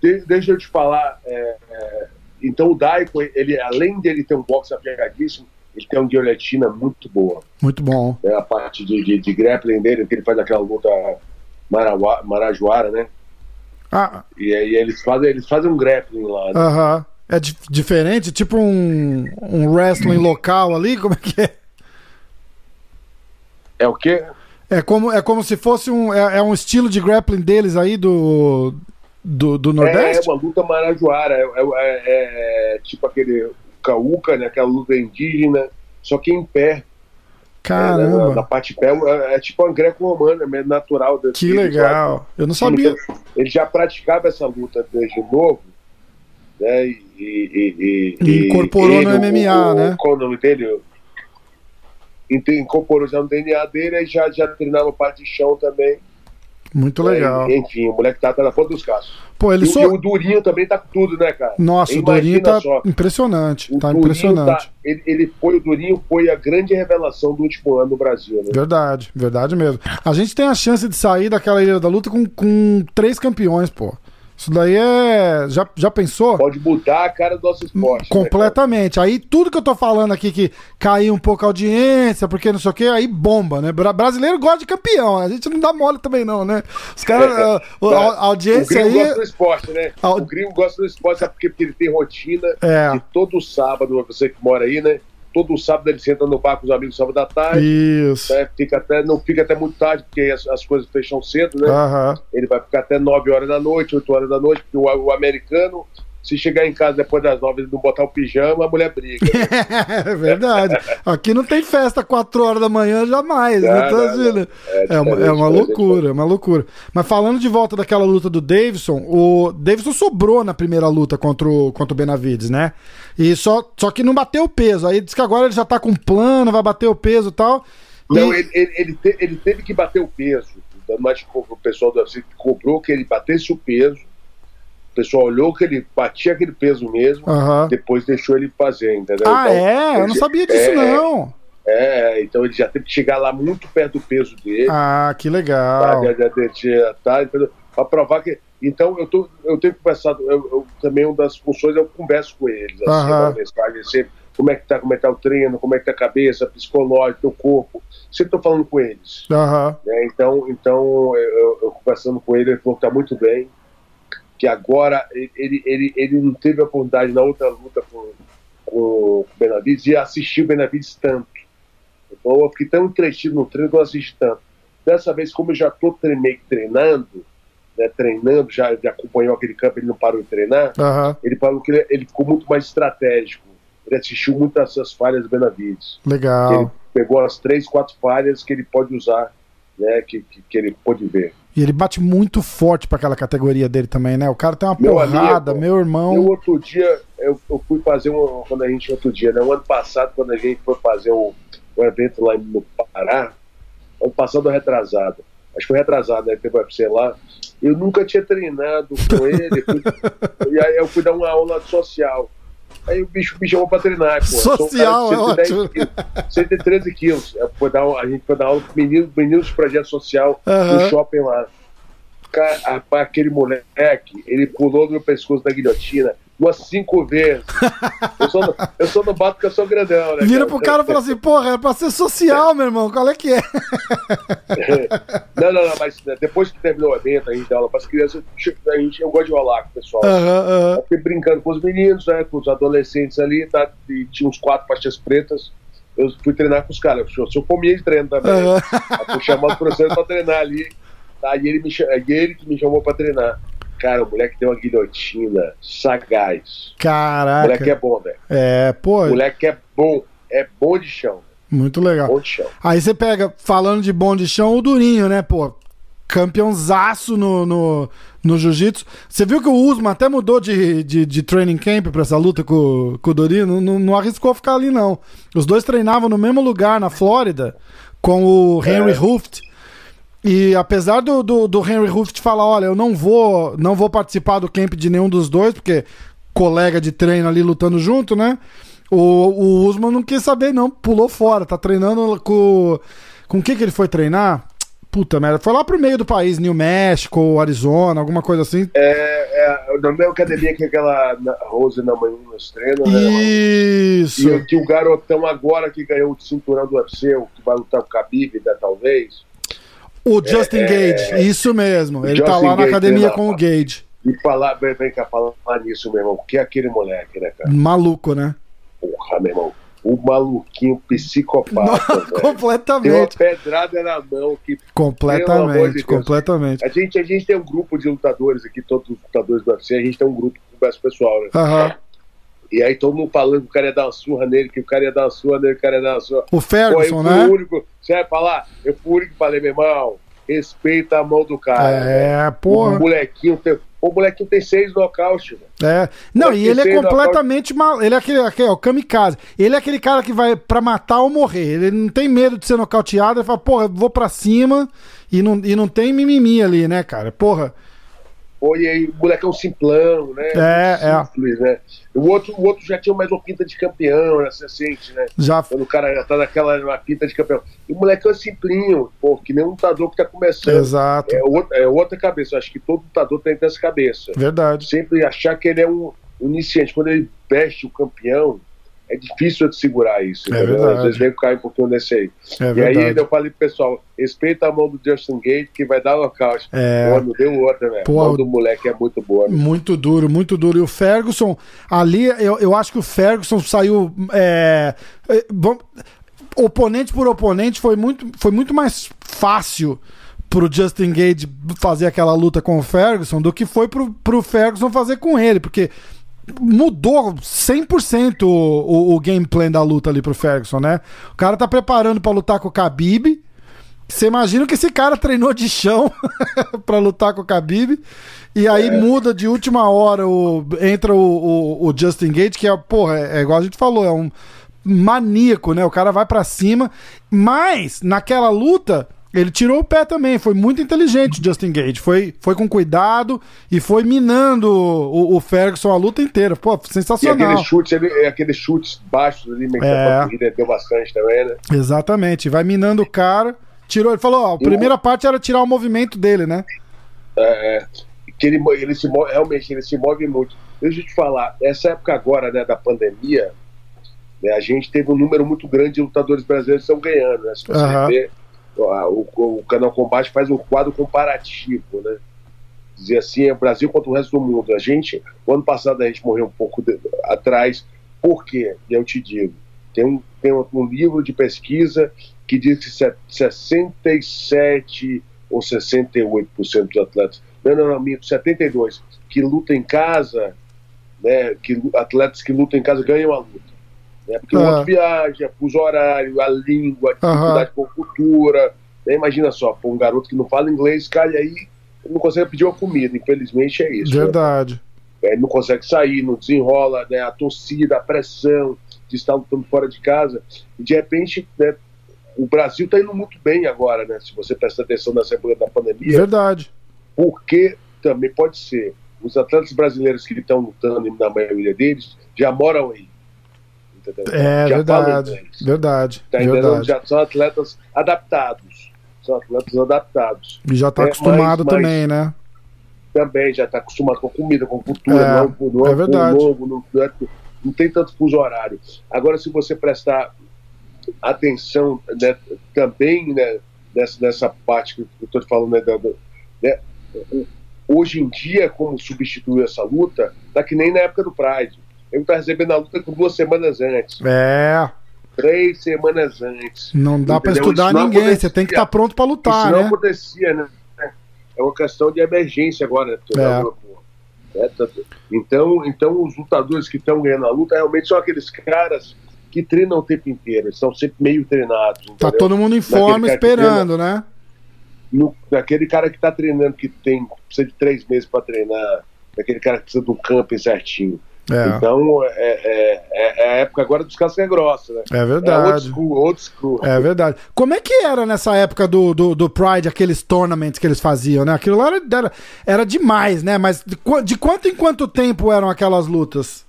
De- deixa eu te falar. é, é, então o Daico, ele, além dele ter um boxe apegadíssimo, ele tem um guilhotina muito boa. Muito bom. né, a parte de, de, de grappling dele, que ele faz aquela luta maraua- marajoara, né? Ah, E aí eles fazem, eles fazem um grappling lá. né? aham. É di- diferente? Tipo um, um wrestling local ali? Como é que é? É o quê? É como, é como se fosse um. É, é um estilo de grappling deles aí do. Do, do É Nordeste? uma luta marajoara. É, é- é- é tipo aquele cauca, né? Aquela luta indígena, só que em pé. né, na, na Caramba! parte de pé é, é tipo uma greco-romana, é natural. desse- Que legal! Eu não sabia. Ele já praticava essa luta desde novo, né? E, e- e- E incorporou no MMA, o- né? Qual o nome dele? Inte- Incorporou já no DNA dele e já, já treinava parte de chão também. Muito né? legal. E, enfim, o moleque tá, tá na ponta dos casos. Pô, ele E, o- só. e o Durinho também tá com tudo, né, cara? Nossa, o Imagina Dorinho tá só. impressionante. O Tá Durinho impressionante. tá- ele, ele foi, o Durinho foi a grande revelação do último ano no Brasil, né? Verdade, verdade mesmo. A gente tem a chance de sair daquela ilha da luta com, com três campeões, pô. Isso daí é. Já, já pensou? Pode mudar a cara do nosso esporte. né? Completamente. Aí tudo que eu tô falando aqui que caiu um pouco a audiência, porque não sei o que, aí bomba, né? Bra- brasileiro gosta de campeão, a gente não dá mole também não, né? Os caras, a, a- a audiência o gringo aí... gosta do esporte, né? Ao- O gringo gosta do esporte, sabe por quê? Porque ele tem rotina É. de todo sábado, você que mora aí, né? Todo sábado ele senta no bar com os amigos sábado da tarde, Isso. né? fica até, não fica até muito tarde, porque as, as coisas fecham cedo, né? Aham. Ele vai ficar até 9 horas da noite, 8 horas da noite, porque o, o americano se chegar em casa depois das nove e não botar o pijama, a mulher briga. Né? é verdade. Aqui não tem festa quatro horas da manhã jamais, né? Então, assim, né? É, é, uma, é uma loucura, é uma loucura. Mas falando de volta daquela luta do Davidson, o Davidson sobrou na primeira luta contra o, contra o Benavides, né? E só, só que não bateu o peso. Aí diz que agora ele já tá com plano, vai bater o peso e tal. Não, ele, ele, ele, te, ele teve que bater o peso. Mas o pessoal do UFC cobrou que ele batesse o peso o pessoal olhou que ele batia aquele peso mesmo, uhum. depois deixou ele fazer, entendeu? Ah, então, é? Eu não sabia disso, é, não. É, então ele já teve que chegar lá muito perto do peso dele. Ah, que legal. Tá, tá, pra provar que. Então eu, tô, eu tenho conversado, eu, eu, também uma das funções eu converso com eles, assim, uhum. mensagem sempre, como é que tá, como é que tá o treino, como é que tá a cabeça, psicológico, o corpo. Sempre tô falando com eles. Uhum. É, então, então eu, eu, conversando com ele, ele falou que tá muito bem que agora ele, ele, ele não teve a oportunidade na outra luta com, com o Benavides de assistir o Benavides tanto. Então eu fiquei tão entretido no treino que eu assisti tanto. Dessa vez, como eu já estou treinando, né, treinando, já, já acompanhou aquele campo, ele não parou de treinar, uhum. ele falou que ele, ele, ficou muito mais estratégico. Ele assistiu muitas dessas falhas do Benavides. Legal. Ele pegou as três, quatro falhas que ele pode usar, né, que, que, que ele pode ver. E ele bate muito forte para aquela categoria dele também, né? O cara tem uma meu porrada, amigo, meu irmão. Eu outro dia, eu, eu, fui fazer um. Quando a gente, outro dia, né? O ano passado, quando a gente foi fazer um, um evento lá no Pará, ano passado retrasado. Acho que foi retrasado, né? Teve UFC lá. Eu nunca tinha treinado com ele. fui, e aí eu fui dar uma aula social. Aí o bicho me chamou pra treinar. Pô. Social, um é ótimo. Quilos, 113 quilos. Foi dar, a gente foi dar aula com meninos, meninos de projeto social uhum. no shopping lá. Cara, aquele moleque, ele pulou no meu pescoço da guilhotina umas cinco vezes. Eu só, não, eu só não bato porque eu sou grandão, né? Vira cara? pro cara e fala assim, porra, é pra ser social, meu irmão, qual é que é? não, não, não, mas depois que terminou o evento, a gente dá aula pras crianças, a gente, eu gosto de rolar com o pessoal. Uhum, uhum. fiquei brincando com os meninos, né, com os adolescentes ali, tá, e tinha uns quatro faixas pretas. Eu fui treinar com os caras, eu sou fominha de treino também. Uhum. Fui chamar os professores pra treinar ali. Tá, e ele, me, ele que me chamou pra treinar. Cara, o moleque tem uma guilhotina sagaz. Caraca. O moleque é bom, velho. É, pô. O moleque é bom. É bom de chão. Muito legal. Bom de chão. Aí você pega, falando de bom de chão, o Durinho, né, pô? Campeãozaço no, no, no jiu-jitsu. Você viu que o Usman até mudou de, de, de, training camp pra essa luta com, com o Durinho? Não, não, não, arriscou ficar ali, não. Os dois treinavam no mesmo lugar, na Flórida, com o Henry é. Hooft. E apesar do, do, do Henry Ruft falar, olha, eu não vou, não vou participar do camp de nenhum dos dois, porque colega de treino ali lutando junto, né? O, o Usman não quis saber, não, pulou fora, tá treinando com. Com o que, que ele foi treinar? Puta merda, foi lá pro meio do país, New México, Arizona, alguma coisa assim. É, é na mesma academia que aquela Rose na manhã nos treinos, né? Isso. E que o garotão agora que ganhou o cinturão do UFC, o que vai lutar com o Khabib, né, talvez o Justin é, Gage, é, isso mesmo. Ele tá lá na academia lá, com o Gage. E falar, vem cá, falar nisso, meu irmão. Que é aquele moleque, né, cara? Maluco, né? Porra, meu irmão. O maluquinho psicopata. Não, completamente. Tem uma pedrada na mão que. Completamente, de completamente. A gente, a gente tem um grupo de lutadores aqui, todos os lutadores do UFC, a gente tem um grupo de conversa pessoal, né? Uhum. E aí todo mundo falando que o cara ia dar uma surra nele, que o cara ia dar uma surra nele, que o cara ia dar uma surra. O Ferguson, Pô, né? O único, você vai falar? Eu fui o único que falei, meu irmão, respeita a mão do cara. É, né? porra. O molequinho tem, o molequinho tem seis nocaute, É. Não, e ele é completamente mal. Ele é aquele, aquele é o kamikaze. Ele é aquele cara que vai para matar ou morrer. Ele não tem medo de ser nocauteado. Ele fala, porra, vou pra cima. E não, e não tem mimimi ali, né, cara? Porra. E aí o moleque é um simplão, né? É, Simples, é. Né? O outro, o outro já tinha mais uma pinta de campeão, né? Você sente, né? Já. Quando o cara já tá naquela uma pinta de campeão. E o moleque é simplinho, pô, que nem um lutador que tá começando. Exato. É, outra, é outra cabeça. Eu acho que todo lutador tem essa cabeça. Verdade. Sempre achar que ele é um iniciante. Quando ele veste o campeão, é difícil de segurar isso. É. Às vezes vem cair um pouquinho nesse aí. É e verdade. aí eu falei pro pessoal, respeita a mão do Justin Gate que vai dar nocaute. É. Pô, não deu outra, velho. A mão do moleque é muito boa. Né? Muito duro, muito duro. E o Ferguson, ali, eu, eu acho que o Ferguson saiu. É, é, oponente por oponente, foi muito, foi muito mais fácil pro Justin Gage fazer aquela luta com o Ferguson do que foi pro, pro Ferguson fazer com ele, porque mudou 100% o, o, o game plan da luta ali pro Ferguson, né? O cara tá preparando para lutar com o Khabib. Você imagina que esse cara treinou de chão para lutar com o Khabib. E aí é. muda de última hora, o, entra o, o, o Justin Gate, que é, porra, é, é, igual a gente falou, é um maníaco, né? O cara vai para cima. Mas, naquela luta, ele tirou o pé também, foi muito inteligente o Justin Gage. Foi, foi com cuidado e foi minando o, o Ferguson a luta inteira. Pô, sensacional. E aqueles chutes, ele, aqueles chutes baixos ali, meio é. corrida, deu bastante também, né? Exatamente, vai minando o cara. Tirou, ele falou, ó, a primeira parte era tirar o movimento dele, né? É, é, que ele, ele se move, realmente, ele se move muito. Deixa eu te falar, essa época agora, né, da pandemia, né, a gente teve um número muito grande de lutadores brasileiros que estão ganhando, né? Se você uhum. ver o, o Canal Combate faz um quadro comparativo, né? Dizer assim, é Brasil contra o resto do mundo. A gente, o ano passado a gente morreu um pouco de, atrás. Por quê? Eu te digo. Tem um, tem um, livro de pesquisa que diz que 67 ou 68% dos atletas, não, não, não, 72, que lutam em casa, né, que atletas que lutam em casa ganham a luta. Né? Porque o outro viaja, fuso horário, a língua, a dificuldade com cultura. Né? Imagina só, pô, um garoto que não fala inglês cai aí, não consegue pedir uma comida. Infelizmente é isso. Né? Verdade. Né? Não consegue sair, não desenrola, né? a torcida, a pressão de estar lutando fora de casa. E de repente, né, o Brasil está indo muito bem agora, né? Se você prestar atenção nessa época da pandemia. Verdade. Porque também pode ser. Os atletas brasileiros que estão lutando, na maioria deles, já moram aí. Entendeu? É já verdade, verdade, tá verdade. Já são atletas adaptados. São atletas adaptados. E já está é, acostumado mas, também, mas, né? Também já está acostumado com comida, com cultura, é, não, não é, é verdade. Novo, não, não, é, não tem tanto fuso horário. Agora, se você prestar atenção né, também né, nessa, nessa parte que eu estou falando, né, né, hoje em dia, como substituir essa luta, tá que nem na época do Pride ele tá recebendo a luta com duas semanas antes. É. Três semanas antes. Não dá para estudar ninguém, você tem que estar tá pronto para lutar, Isso né? não acontecia, né? É uma questão de emergência agora. Né? É. É, então, então, os lutadores que estão ganhando a luta realmente são aqueles caras que treinam o tempo inteiro, eles estão sempre meio treinados. Tá entendeu? Tá todo mundo em forma esperando, treina, né? No, cara que está treinando, que tem precisa de três meses para treinar, daquele cara que precisa de um camping certinho. É. Então, é, é, é, é, a época agora dos cascas grossa, né? É verdade. É old school, old school. É verdade. Como é que era nessa época do, do, do Pride, aqueles tournaments que eles faziam, né? Aquilo lá era, era demais, né? Mas de, de quanto em quanto tempo eram aquelas lutas?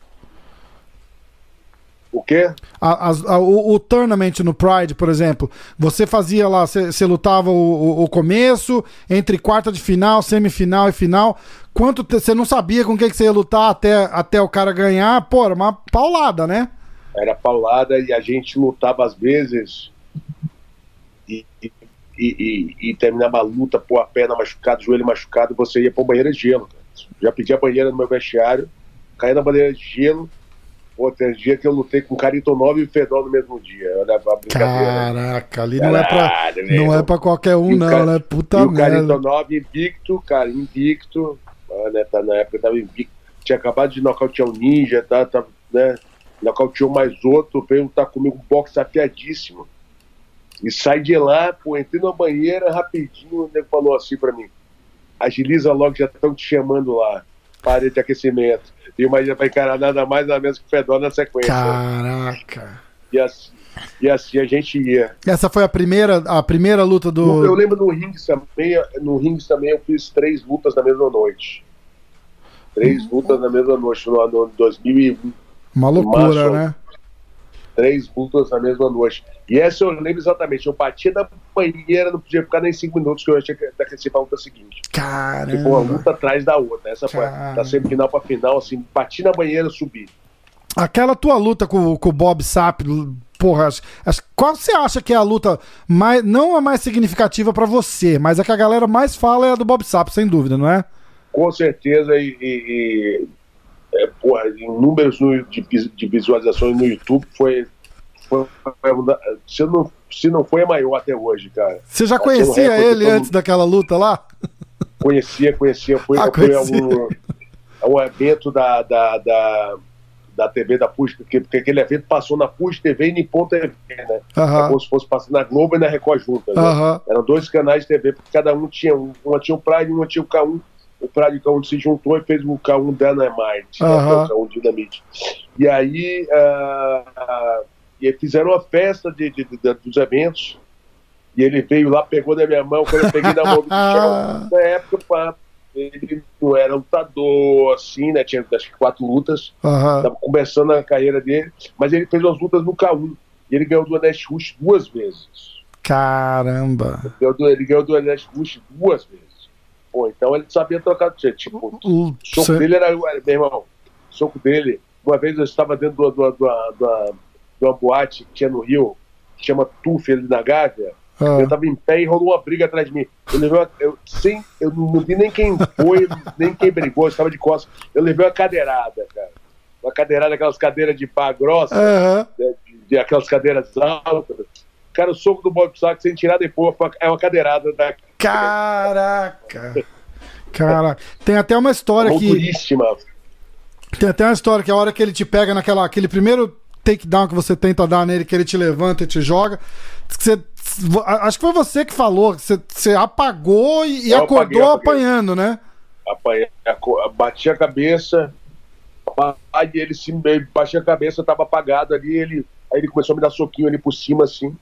O quê? A, a, o, o, tournament no Pride, por exemplo, você fazia lá, você lutava o, o, o, começo, entre quarta de final, semifinal e final. Quanto você não sabia com o que, você ia lutar até, até o cara ganhar? Pô, era uma paulada, né? Era paulada e a gente lutava às vezes e, e, e, e terminava a luta, pô, a perna machucada, joelho machucado, você ia pra banheira de gelo. Já pedi a banheira no meu vestiário, caía na banheira de gelo Pô, tem dia que eu lutei com Caritonov e Fedor no mesmo dia. Olha a brincadeira. Caraca, ali não, é pra, não é pra qualquer um, não, Car... né? Puta e merda. o Caritonov invicto, cara, invicto. Né, tá, na época tava invicto. Tinha acabado de nocautear o Ninja, tá, tá, né? Nocauteou mais outro, veio lutar comigo um boxe afiadíssimo. E sai de lá, pô, entrei na banheira rapidinho, o nego falou assim pra mim: agiliza logo, já estão te chamando lá. Pare de aquecimento e uma ilha para encarar nada mais nada menos que o Fedor na sequência. Caraca! E assim, e assim a gente ia. Essa foi a primeira, a primeira luta do. Eu lembro no Rings também, no Rings também eu fiz três lutas na mesma noite. Três lutas na mesma noite, no ano 2001. Uma loucura, né? Três lutas na mesma noite. E essa eu lembro exatamente. Eu batia da banheira, não podia ficar nem cinco minutos que eu tinha que aquecer pra luta seguinte. Caramba. Tipo, uma luta atrás da outra. Essa foi da semifinal pra final, assim, bati na banheira, subi. Aquela tua luta com, com o Bob Sapp, porra, acho, acho, qual você acha que é a luta mais, não a mais significativa para você, mas a que a galera mais fala é a do Bob Sapp, sem dúvida, não é? Com certeza, e, e, e é, porra, em números no, de, de visualizações no YouTube foi foi, se, não, se não foi a maior até hoje, cara. Você já conhecia ele antes daquela luta lá? Conhecia, conhecia. Foi, ah, foi conhecia. Um, evento da, da, da, da TV da PUS, porque, porque aquele evento passou na PUS TV e Nippon TV, né? Aham. É como se fosse passar na Globo e na Record juntas. né? Eram dois canais de TV, porque cada um tinha um. Uma tinha o Pride, uma tinha o K1. O Pride o K1 se juntou e fez o K1 Dynamite, né, Aham. que é o K1 Dynamite. E aí, ah, e fizeram uma festa de, de- de- dos eventos. E ele veio lá, pegou na minha mão, quando eu peguei na mão do Michel. Na época, pá, ele não era lutador, assim, né? Tinha acho que quatro lutas. Estava começando a carreira dele, mas ele fez umas lutas no K1. E ele ganhou do Ernest Rush duas vezes. Caramba. Ganhou do- ele ganhou do Ernest Rush duas vezes. Pô, então ele sabia trocar do jeito. Tipo, O- soco dele era, meu irmão, o soco dele. Uma vez eu estava dentro de uma boate que tinha no Rio, que chama Tuf, ali na Gávea. ah, Eu tava em pé e rolou uma briga atrás de mim. Eu levei uma, eu, sem, eu não vi nem quem foi, nem quem brigou, eu estava de costas. Eu levei uma cadeirada, cara. Uma cadeirada, aquelas cadeiras de pá grossa, Aham. né, de, de aquelas cadeiras altas. Cara, o soco do Bob Sack, sem tirar depois, é uma cadeirada da Caraca. Caraca. Tem até uma história que. Tem até uma história que a hora que ele te pega naquela aquele primeiro takedown que você tenta dar nele, que ele te levanta e te joga. que você- acho que foi você que falou, que você, você apagou e, e acordou apaguei, apaguei. apanhando, né? Apanhei, bati a cabeça, aí ele se bati a cabeça, tava apagado ali, ele, aí ele começou a me dar soquinho ali por cima, assim.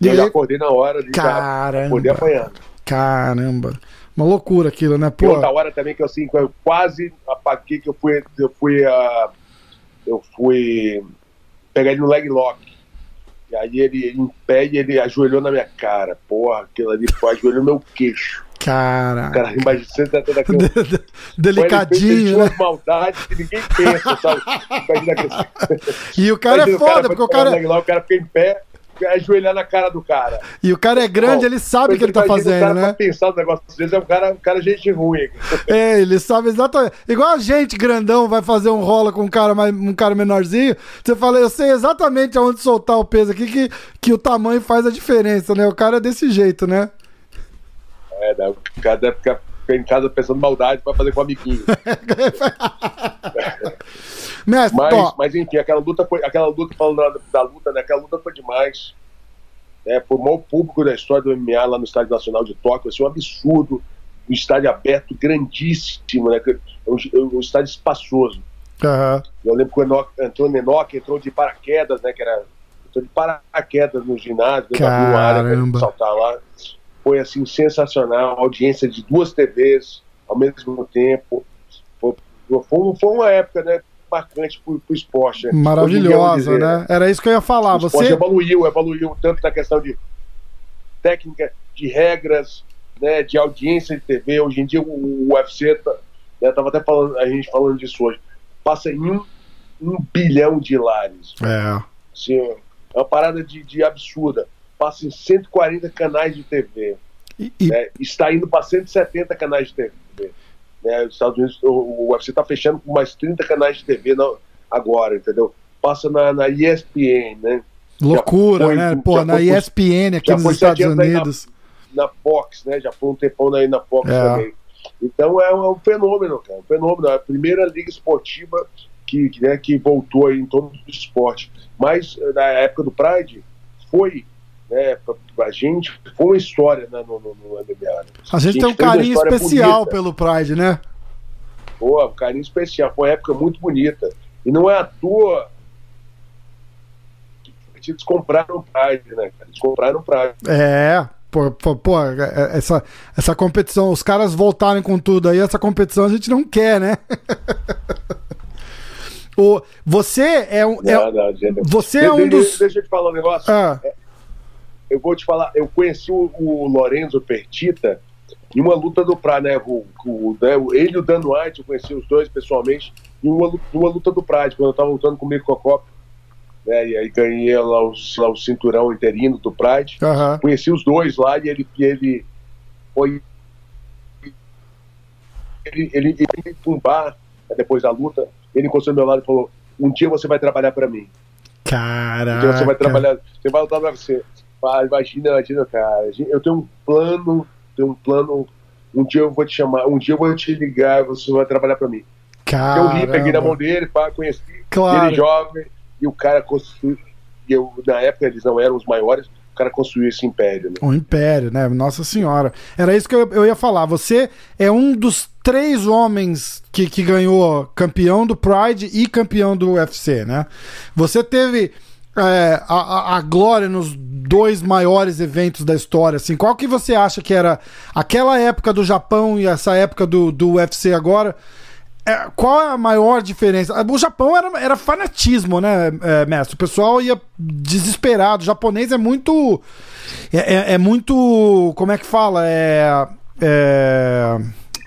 E E eu acordei na hora, já Caramba. acordei apanhando. Caramba. Uma loucura aquilo, né? Pô, outra hora também que eu, assim, eu quase apaguei, que eu fui, eu fui, ah, eu fui pegar ele no leg lock. E aí ele em pé e ele ajoelhou na minha cara. Porra, aquilo ali foi, ajoelhou no meu queixo. caraca. Cara, imagina você tá tendo aquilo. De- de- Ele fez- ele Delicadinho, né? umas maldades que ninguém pensa, sabe? Aquele- E o cara é imagina foda, foi porque o cara, o cara fica em pé, ajoelhar na cara do cara. e o cara é grande, Bom, ele sabe o que ele tá Imagina o fazendo, cara né? pra pensar no negócio às vezes é um cara, um cara gente ruim. É, ele sabe exatamente. Igual a gente, grandão, vai fazer um rola com um cara, mais, um cara menorzinho. Você fala, eu sei exatamente aonde soltar o peso aqui, que, que o tamanho faz a diferença, né? O cara é desse jeito, né? É, né? o cara deve ficar em casa pensando maldade pra fazer com o amiguinho. Mestre, Mas, ó, mas enfim, aquela luta foi. Aquela luta, falando da, da luta, né? Aquela luta foi demais. É, foi o maior público da história do MMA lá no Estádio Nacional de Tóquio, assim, um absurdo. Um estádio aberto, grandíssimo, né? que- Um, um estádio espaçoso. aham, Eu lembro que o Enoch, entrou no Enoch, entrou de paraquedas, né? Que era. Entrou de paraquedas no ginásio, da uma área pra Caramba. saltar lá. Foi assim, sensacional. Audiência de duas TVs ao mesmo tempo. Foi, foi, foi uma época, né? Marcante pro, pro esporte. né? Maravilhosa, né? Era isso que eu ia falar. O esporte Você. evoluiu, evoluiu tanto na questão de técnica, de regras, né, de audiência de TV. Hoje em dia o, o UFC, tá, né, tava até falando, a gente falando disso hoje, passa em um, um bilhão de lares. É. Assim, é uma parada de, de absurda. Passa em 140 canais de TV. E, e- né, está indo para 170 canais de TV. Né, os Estados Unidos, o, o UFC está fechando com mais 30 canais de TV na- agora, entendeu? Passa na, na ESPN, né? loucura, foi- né? Pô, na foi- ESPN aqui nos Estados aí na- Unidos. na Fox, né? Já foi um tempão aí na Fox É. também. Então é um, é um fenômeno, cara. Um fenômeno. É a primeira liga esportiva que, né, que voltou aí em todo o esporte. Mas na época do Pride, foi, né, pra gente, foi uma história né, no, no, no MMA. né? A gente tem um fez uma carinho especial bonita. pelo Pride, né? Pô, um carinho especial. Foi uma época muito bonita. E não é à toa que eles compraram o Pride, né? Eles compraram o Pride. É. Pô, pô, pô, é- essa, essa competição, os caras voltarem com tudo aí, essa competição a gente não quer, né? o, você é um. é- Não, não, gente. você é um dos. Deixa eu te falar um negócio. Ah, eu vou te falar, eu conheci o, o Lorenzo Pertita em uma luta do Pride, né? O, o, né, ele e o Dan White, eu conheci os dois pessoalmente, em uma, uma luta do Pride, quando eu tava lutando com o Mirko Cop, né? E aí ganhei lá o, lá o cinturão interino do Pride. aham. Conheci os dois lá e ele, ele foi. Ele, ele, ele um bar, né, depois da luta, ele encostou do meu lado e falou: Um dia você vai trabalhar para mim. Caraca. Então você vai trabalhar, você vai lutar no UFC. Ah, imagina, imagina, cara. Eu tenho um plano, tenho um plano. Um dia eu vou te chamar, um dia eu vou te ligar, você vai trabalhar pra mim. Eu ri, peguei na mão dele, pá, conheci Claro. ele jovem, e o cara construiu. E eu, na época eles não eram os maiores, o cara construiu esse império. Né? O Império, né? Nossa Senhora. Era isso que eu, eu ia falar. Você é um dos três homens que, que ganhou campeão do Pride e campeão do UFC, né? Você teve é, a, a- glória nos dois maiores eventos da história. Assim, qual que você acha que era aquela época do Japão e essa época do, do UFC agora? É, qual é a maior diferença? O Japão era, era fanatismo, né, é, mestre? O pessoal ia desesperado. O japonês é muito. É, é- é muito. Como é que fala? É. é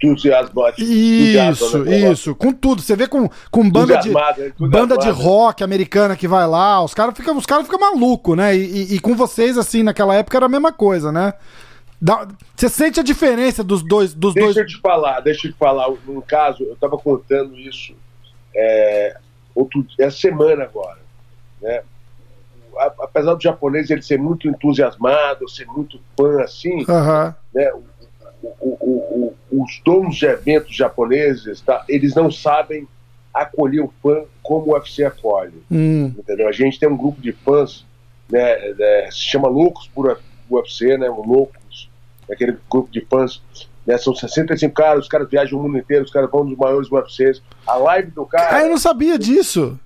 Entusiasmo. isso, né? isso. Com tudo. Você vê com, com banda de. Entusiasmado, né? Banda de Entusiasmado. rock americana que vai lá, os caras ficam cara fica malucos, né? E, e- e com vocês, assim, naquela época era a mesma coisa, né? Dá- Você sente a diferença dos dois. Dos Deixa dois... eu te falar, deixa eu te falar. Um caso, eu estava contando isso é, outro, essa semana agora. Né? Apesar do japonês ele ser muito entusiasmado, ser muito fã assim, Aham. né? o- o- os donos de eventos japoneses, tá? eles não sabem acolher o fã como o UFC acolhe. Hum, Entendeu? A gente tem um grupo de fãs, né, né, se chama Loucos por UFC, né, o Loucos, é aquele grupo de fãs, né, são 65 caras, os caras viajam o mundo inteiro, os caras vão nos maiores UFCs. A live do Ah, eu cara, não sabia disso.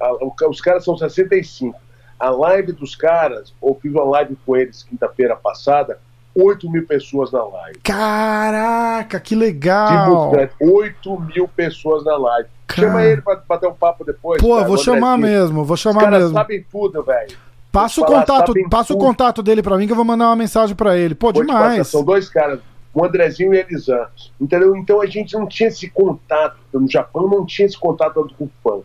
a- os caras são 65. A live dos caras, eu fiz uma live com eles quinta-feira passada, 8 mil pessoas na live. Caraca, que legal. Simultâneo, 8 mil pessoas na live. Chama ele pra bater um papo depois. Pô, cara, vou chamar mesmo, vou Os chamar caras mesmo. sabem tudo, velho. Passa o falar, contato, passa o contato dele pra mim que eu vou mandar uma mensagem pra ele. Pô, Vou te passar, demais. São dois caras, o Andrezinho e o Elisan. Entendeu? Então a gente não tinha esse contato. No Japão não tinha esse contato tanto com o fã.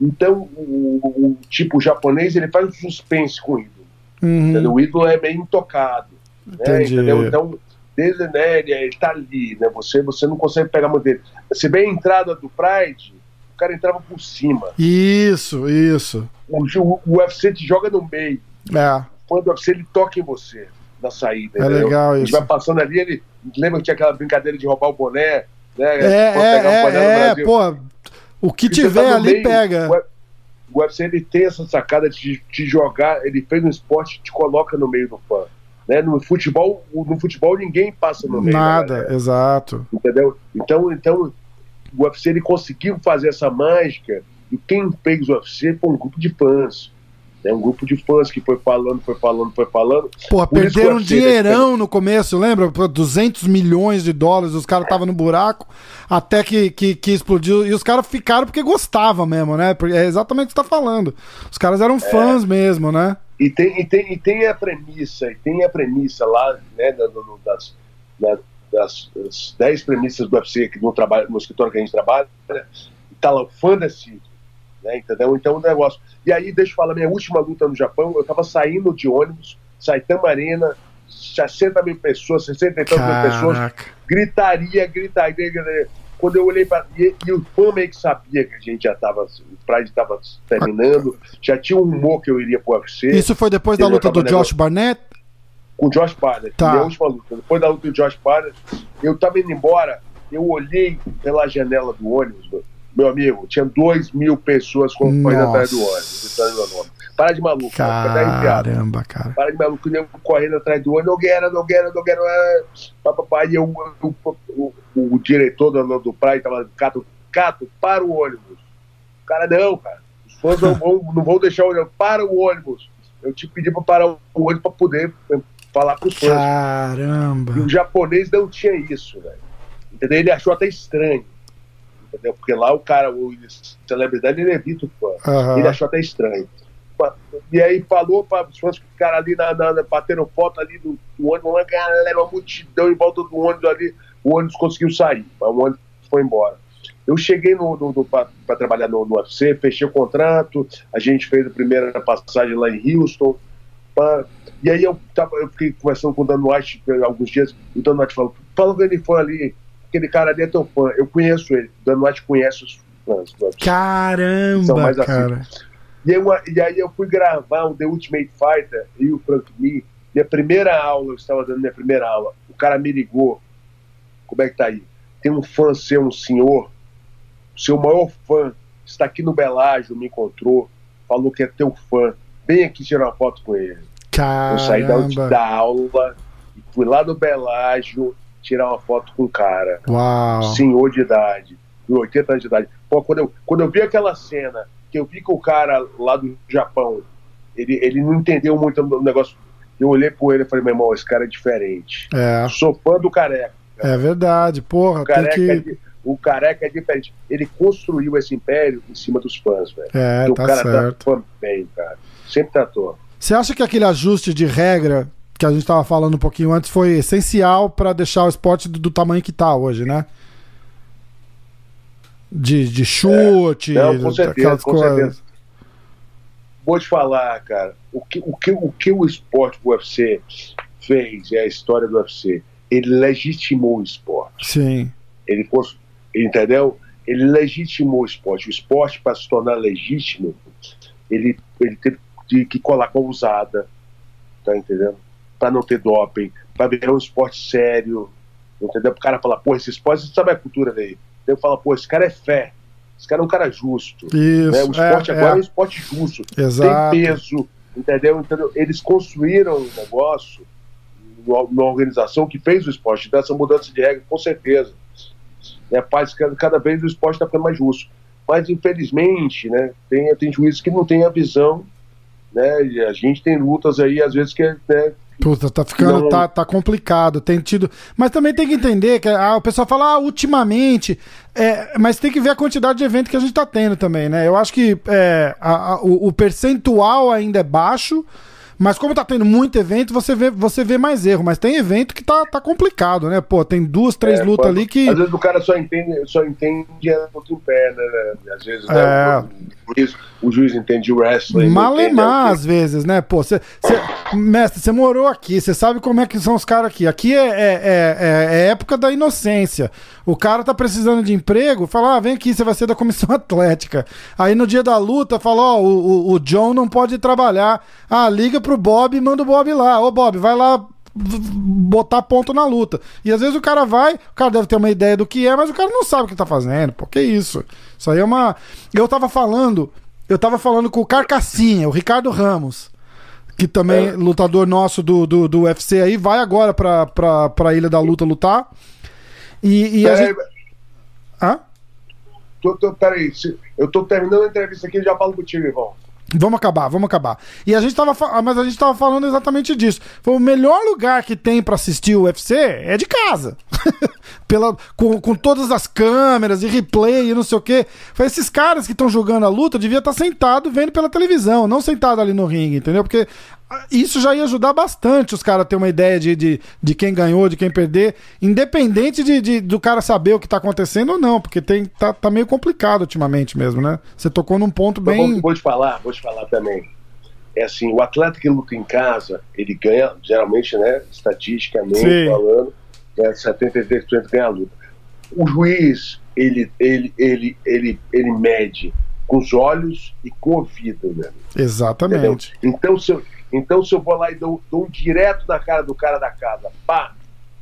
Então, o, o- tipo japonês, ele faz um suspense com o ídolo. Uhum, entendeu? O ídolo é meio intocado. Né? Entendi. Entendeu? Então, desde né, ele, ele tá ali, né? Você, você não consegue pegar a mão dele. Você vê a entrada do Pride, o cara entrava por cima. Isso, isso. O, o, o UFC te joga no meio. É, Quando o UFC ele toca em você na saída. é entendeu? legal A gente isso. vai passando ali, ele lembra que tinha aquela brincadeira de roubar o boné, né? É, é, é, Brasil. pô. O que E tiver tá ali meio, pega. O UFC ele tem essa sacada de te jogar, ele fez um esporte te coloca no meio do fã. Né? No futebol, no futebol ninguém passa no meio. da Nada, galera, exato. entendeu? Então, então o UFC ele conseguiu fazer essa mágica e quem fez o UFC foi um grupo de fãs. Né? Um grupo de fãs que foi falando, foi falando, foi falando. Isso perderam um que dinheirão no começo, lembra? Pô, 200 milhões de dólares, os caras estavam no buraco, até que, que, que explodiu. E os caras ficaram porque gostavam mesmo, né? É exatamente o que você tá falando. Os caras eram fãs mesmo, né? E tem, e, tem, e tem a premissa, e tem a premissa lá, né, das, da- das, das 10 premissas do UFC aqui no, trabalho, no escritório que a gente trabalha, né, tá lá o fantasy, né, entendeu? Então o negócio. E aí, deixa eu falar, minha última luta no Japão, eu tava saindo de ônibus, Saitama Arena, 60 mil pessoas, 60 e tantas mil pessoas, gritaria, gritaria, gritaria. Quando eu olhei para e, e o fã meio que sabia que a gente já tava, o Pride estava terminando, já tinha um rumor que eu iria pro UFC Isso foi depois da luta do tava Josh Barnett? com o Josh Barnett, Tá. minha última luta. Depois da luta do Josh Barnett, eu tava indo embora, eu olhei pela janela do ônibus, meu, meu amigo, tinha dois mil pessoas correndo atrás do ônibus. Para de maluco. Caramba, cara. Para de maluco, nego correndo atrás do ônibus, Nogueira, Nogueira, Nogueira, é, papapá, e eu, eu- o, o, diretor do, do Praia tava, Cato, Cato, para o ônibus. O cara, não, cara, os fãs não vão, não vão deixar o ônibus, para o ônibus. Eu te pedi para parar o ônibus para poder eh, falar com os fãs. Caramba. E o japonês não tinha isso, velho. Entendeu? Ele achou até estranho. Entendeu? Porque lá o cara, o celebridade, ele evita o fã. Aham. Ele achou até estranho. E aí falou para os fãs que ficaram ali, na, na, na- batendo foto ali do, do ônibus, uma galera, uma multidão em volta do ônibus ali. O ônibus conseguiu sair, mas o ônibus foi embora. Eu cheguei no, no, no, para trabalhar no, no UFC, fechei o contrato, a gente fez a primeira passagem lá em Houston. pá. e aí eu, tava, eu fiquei conversando com o Dan White alguns dias, e o Dan White falou, fala que ele foi ali, aquele cara ali é teu fã, eu conheço ele, o Dan White conhece os fãs do UFC. São Caramba, mais assim. cara. E aí, uma- e aí eu fui gravar o The Ultimate Fighter e o Frank Mir. Minha primeira aula, eu estava dando minha primeira aula. O cara me ligou. Como é que tá aí? Tem um fã seu, um senhor, seu maior fã está aqui no Belágio, me encontrou, falou que é teu fã. Vem aqui tirar uma foto com ele. Caramba. Eu saí da, da aula fui lá no Belágio tirar uma foto com o cara. Uau. Senhor de idade, de 80 anos de idade. Pô, quando, eu, quando eu vi aquela cena, que eu vi que o cara lá do Japão, ele, ele não entendeu muito o negócio. Eu olhei por ele e falei, meu irmão, esse cara é diferente. É. Sou fã do careca. É verdade, porra. O careca, tem é, que... di- o careca é diferente. Ele construiu esse império em cima dos fãs, velho. É, E o tá cara certo. tá fã bem, cara. Sempre tratou. Você acha que aquele ajuste de regra que a gente estava falando um pouquinho antes foi essencial para deixar o esporte do, do tamanho que tá hoje, né? De, de chute, Não, com certeza, aquelas com coisas. certeza. Vou te falar, cara, o que o, que, o, que o esporte do UFC fez, é a história do UFC, ele legitimou o esporte. Sim, Ele, entendeu? Ele legitimou o esporte. O esporte, para se tornar legítimo, ele, ele teve que colar com a usada, tá entendendo? Para não ter doping, para virar um esporte sério, entendeu? O cara falar, pô, esse esporte, você sabe a cultura dele. Eu falo, pô, esse cara é fé, esse cara é um cara justo. isso. né? O esporte é, agora é um é. esporte justo, Exato. tem peso, entendeu? entendeu? Eles construíram um negócio, uma organização que fez o esporte, dessa mudança de regra, com certeza. É, faz cada, cada vez o esporte está ficando mais justo. Mas, infelizmente, né, tem, tem juízes que não têm a visão, né, e a gente tem lutas aí, às vezes, que é, né, Puta, tá ficando, tá, tá complicado. Tem tido. Mas também tem que entender que ah, o pessoal fala, ah, ultimamente. É, mas tem que ver a quantidade de evento que a gente tá tendo também, né? Eu acho que é, a- a- o, o percentual ainda é baixo. Mas como tá tendo muito evento, você vê, você vê mais erro. Mas tem evento que tá, tá complicado, né? Pô, tem duas, três É, lutas quando- ali que. Às vezes o cara só entende, só entende a luta em pé, né? Às vezes É. né, o, juiz, o juiz entende o wrestling. Malemar, a- às vezes, né? Pô, cê, cê- mestre, você morou aqui, você sabe como é que são os caras aqui. Aqui é, é, é- é- é época da inocência. O cara tá precisando de emprego, fala, ah, vem aqui, você vai ser da comissão atlética. Aí no dia da luta, fala, ó, o, o, o John não pode trabalhar. Ah, liga pro Bob e manda o Bob lá. Ô, Bob, vai lá botar ponto na luta. E às vezes o cara vai, o cara deve ter uma ideia do que é, mas o cara não sabe o que tá fazendo. Pô, que isso? Isso aí é uma. Eu tava falando, eu tava falando com o Carcassinha, o Ricardo Ramos, que também é lutador nosso do, do, do UFC aí, vai agora pra, pra, pra Ilha da Luta lutar. E, e Peraí, gente. Hã? tô, tô, peraí, eu tô terminando a entrevista aqui e já falo contigo, Ivan. Vamos acabar, vamos acabar. E a gente tava, fa- mas a gente tava falando exatamente disso. Foi o melhor lugar que tem pra assistir o UFC é de casa. Pela, com, com todas as câmeras e replay e não sei o quê. Foi esses caras que estão jogando a luta devia estar sentado vendo pela televisão, não sentado ali no ringue, entendeu? Porque ah, isso já ia ajudar bastante os caras a ter uma ideia de, de, de quem ganhou, de quem perder, independente de, de- do cara saber o que tá acontecendo ou não, porque tem, tá, tá meio complicado ultimamente mesmo, né? Você tocou num ponto bem. Vou, vou te falar, vou te falar também. É assim, o atleta que luta em casa, ele ganha, geralmente, né, estatisticamente Sim. falando, né, 73% ganha a luta. O juiz, ele, ele, ele, ele, ele mede com os olhos e com o ouvido, né? Entendeu? Exatamente. Então se, eu, então, se eu vou lá e dou, dou um direto na cara do cara da casa, pá,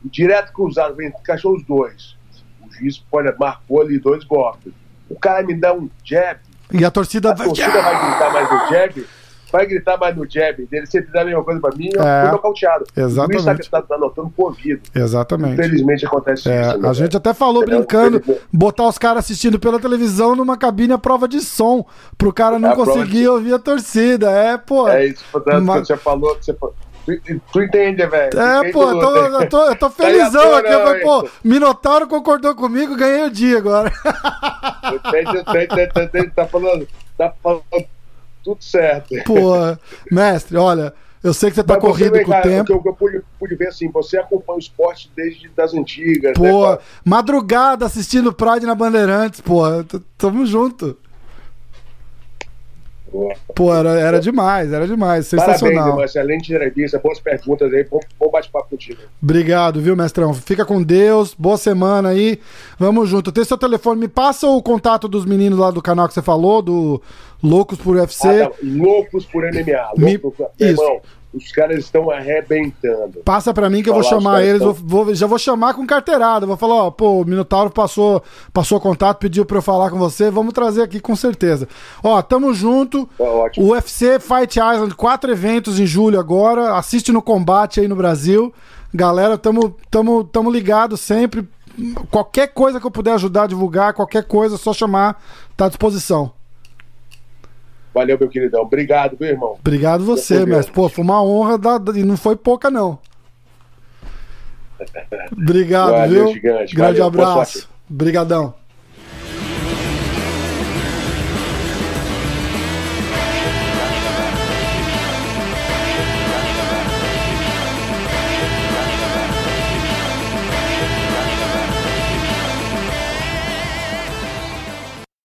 um direto cruzado, vem, encaixou os dois. O juiz pode, marcou ali dois golpes. O cara me dá um jab, E a torcida a torcida vai gritar mais no jab, vai gritar mais no jab dele. Se ele fizer a mesma coisa pra mim, eu É, fui nocauteado. exatamente. O juiz tá, tá, tá anotando com o ouvido. Exatamente. Infelizmente acontece É, isso. né, a gente até falou brincando, botar os caras assistindo pela televisão numa cabine à prova de som, pro cara não É prova conseguir de- ouvir a torcida. É, pô. É isso, portanto, Mas- quando você falou, que você falou. Tu, tu entende, velho? É, pô, eu tô, eu tô, eu tô Tá felizão aqui. toa, Eu falei, não, pô, Minotauro concordou comigo, ganhei o dia agora. Entende, entende, entende, entende, tá falando, tá falando tudo certo. Pô, mestre, olha, eu sei que você tá Mas você, corrido vem com o tempo. O que eu, eu pude, pude ver assim, você acompanha o esporte desde das antigas. Pô, né, madrugada assistindo Pride na Bandeirantes, pô, tamo junto. Pô, Pô, era, era demais, era demais, Parabéns, sensacional. irmão. Excelente entrevista, boas perguntas aí. Bom, bom bate-papo contigo. Obrigado, viu, mestrão? Fica com Deus, boa semana aí. Vamos junto. Tem seu telefone, me passa o contato dos meninos lá do canal que você falou, do Loucos por UFC. Ah, tá. Loucos por MMA. Me- Loucos, Isso. irmão, os caras estão arrebentando. Passa para mim que eu vou chamar eles, estão... vou, vou, já vou chamar com carteirada, vou falar, ó, pô, o Minotauro passou, passou contato, pediu para eu falar com você, vamos trazer aqui com certeza. Ó, tamo junto. O UFC Fight Island, quatro eventos em julho agora, assiste no combate aí no Brasil. Galera, tamo, tamo, tamo ligado sempre. Qualquer coisa que eu puder ajudar a divulgar, qualquer coisa, é só chamar, tá à disposição. Valeu, meu queridão. Obrigado, meu irmão. Obrigado você, mestre. Pô, foi uma honra da... e não foi pouca, não. Obrigado, Valeu, viu? Gigante. Grande Valeu, abraço. Obrigadão.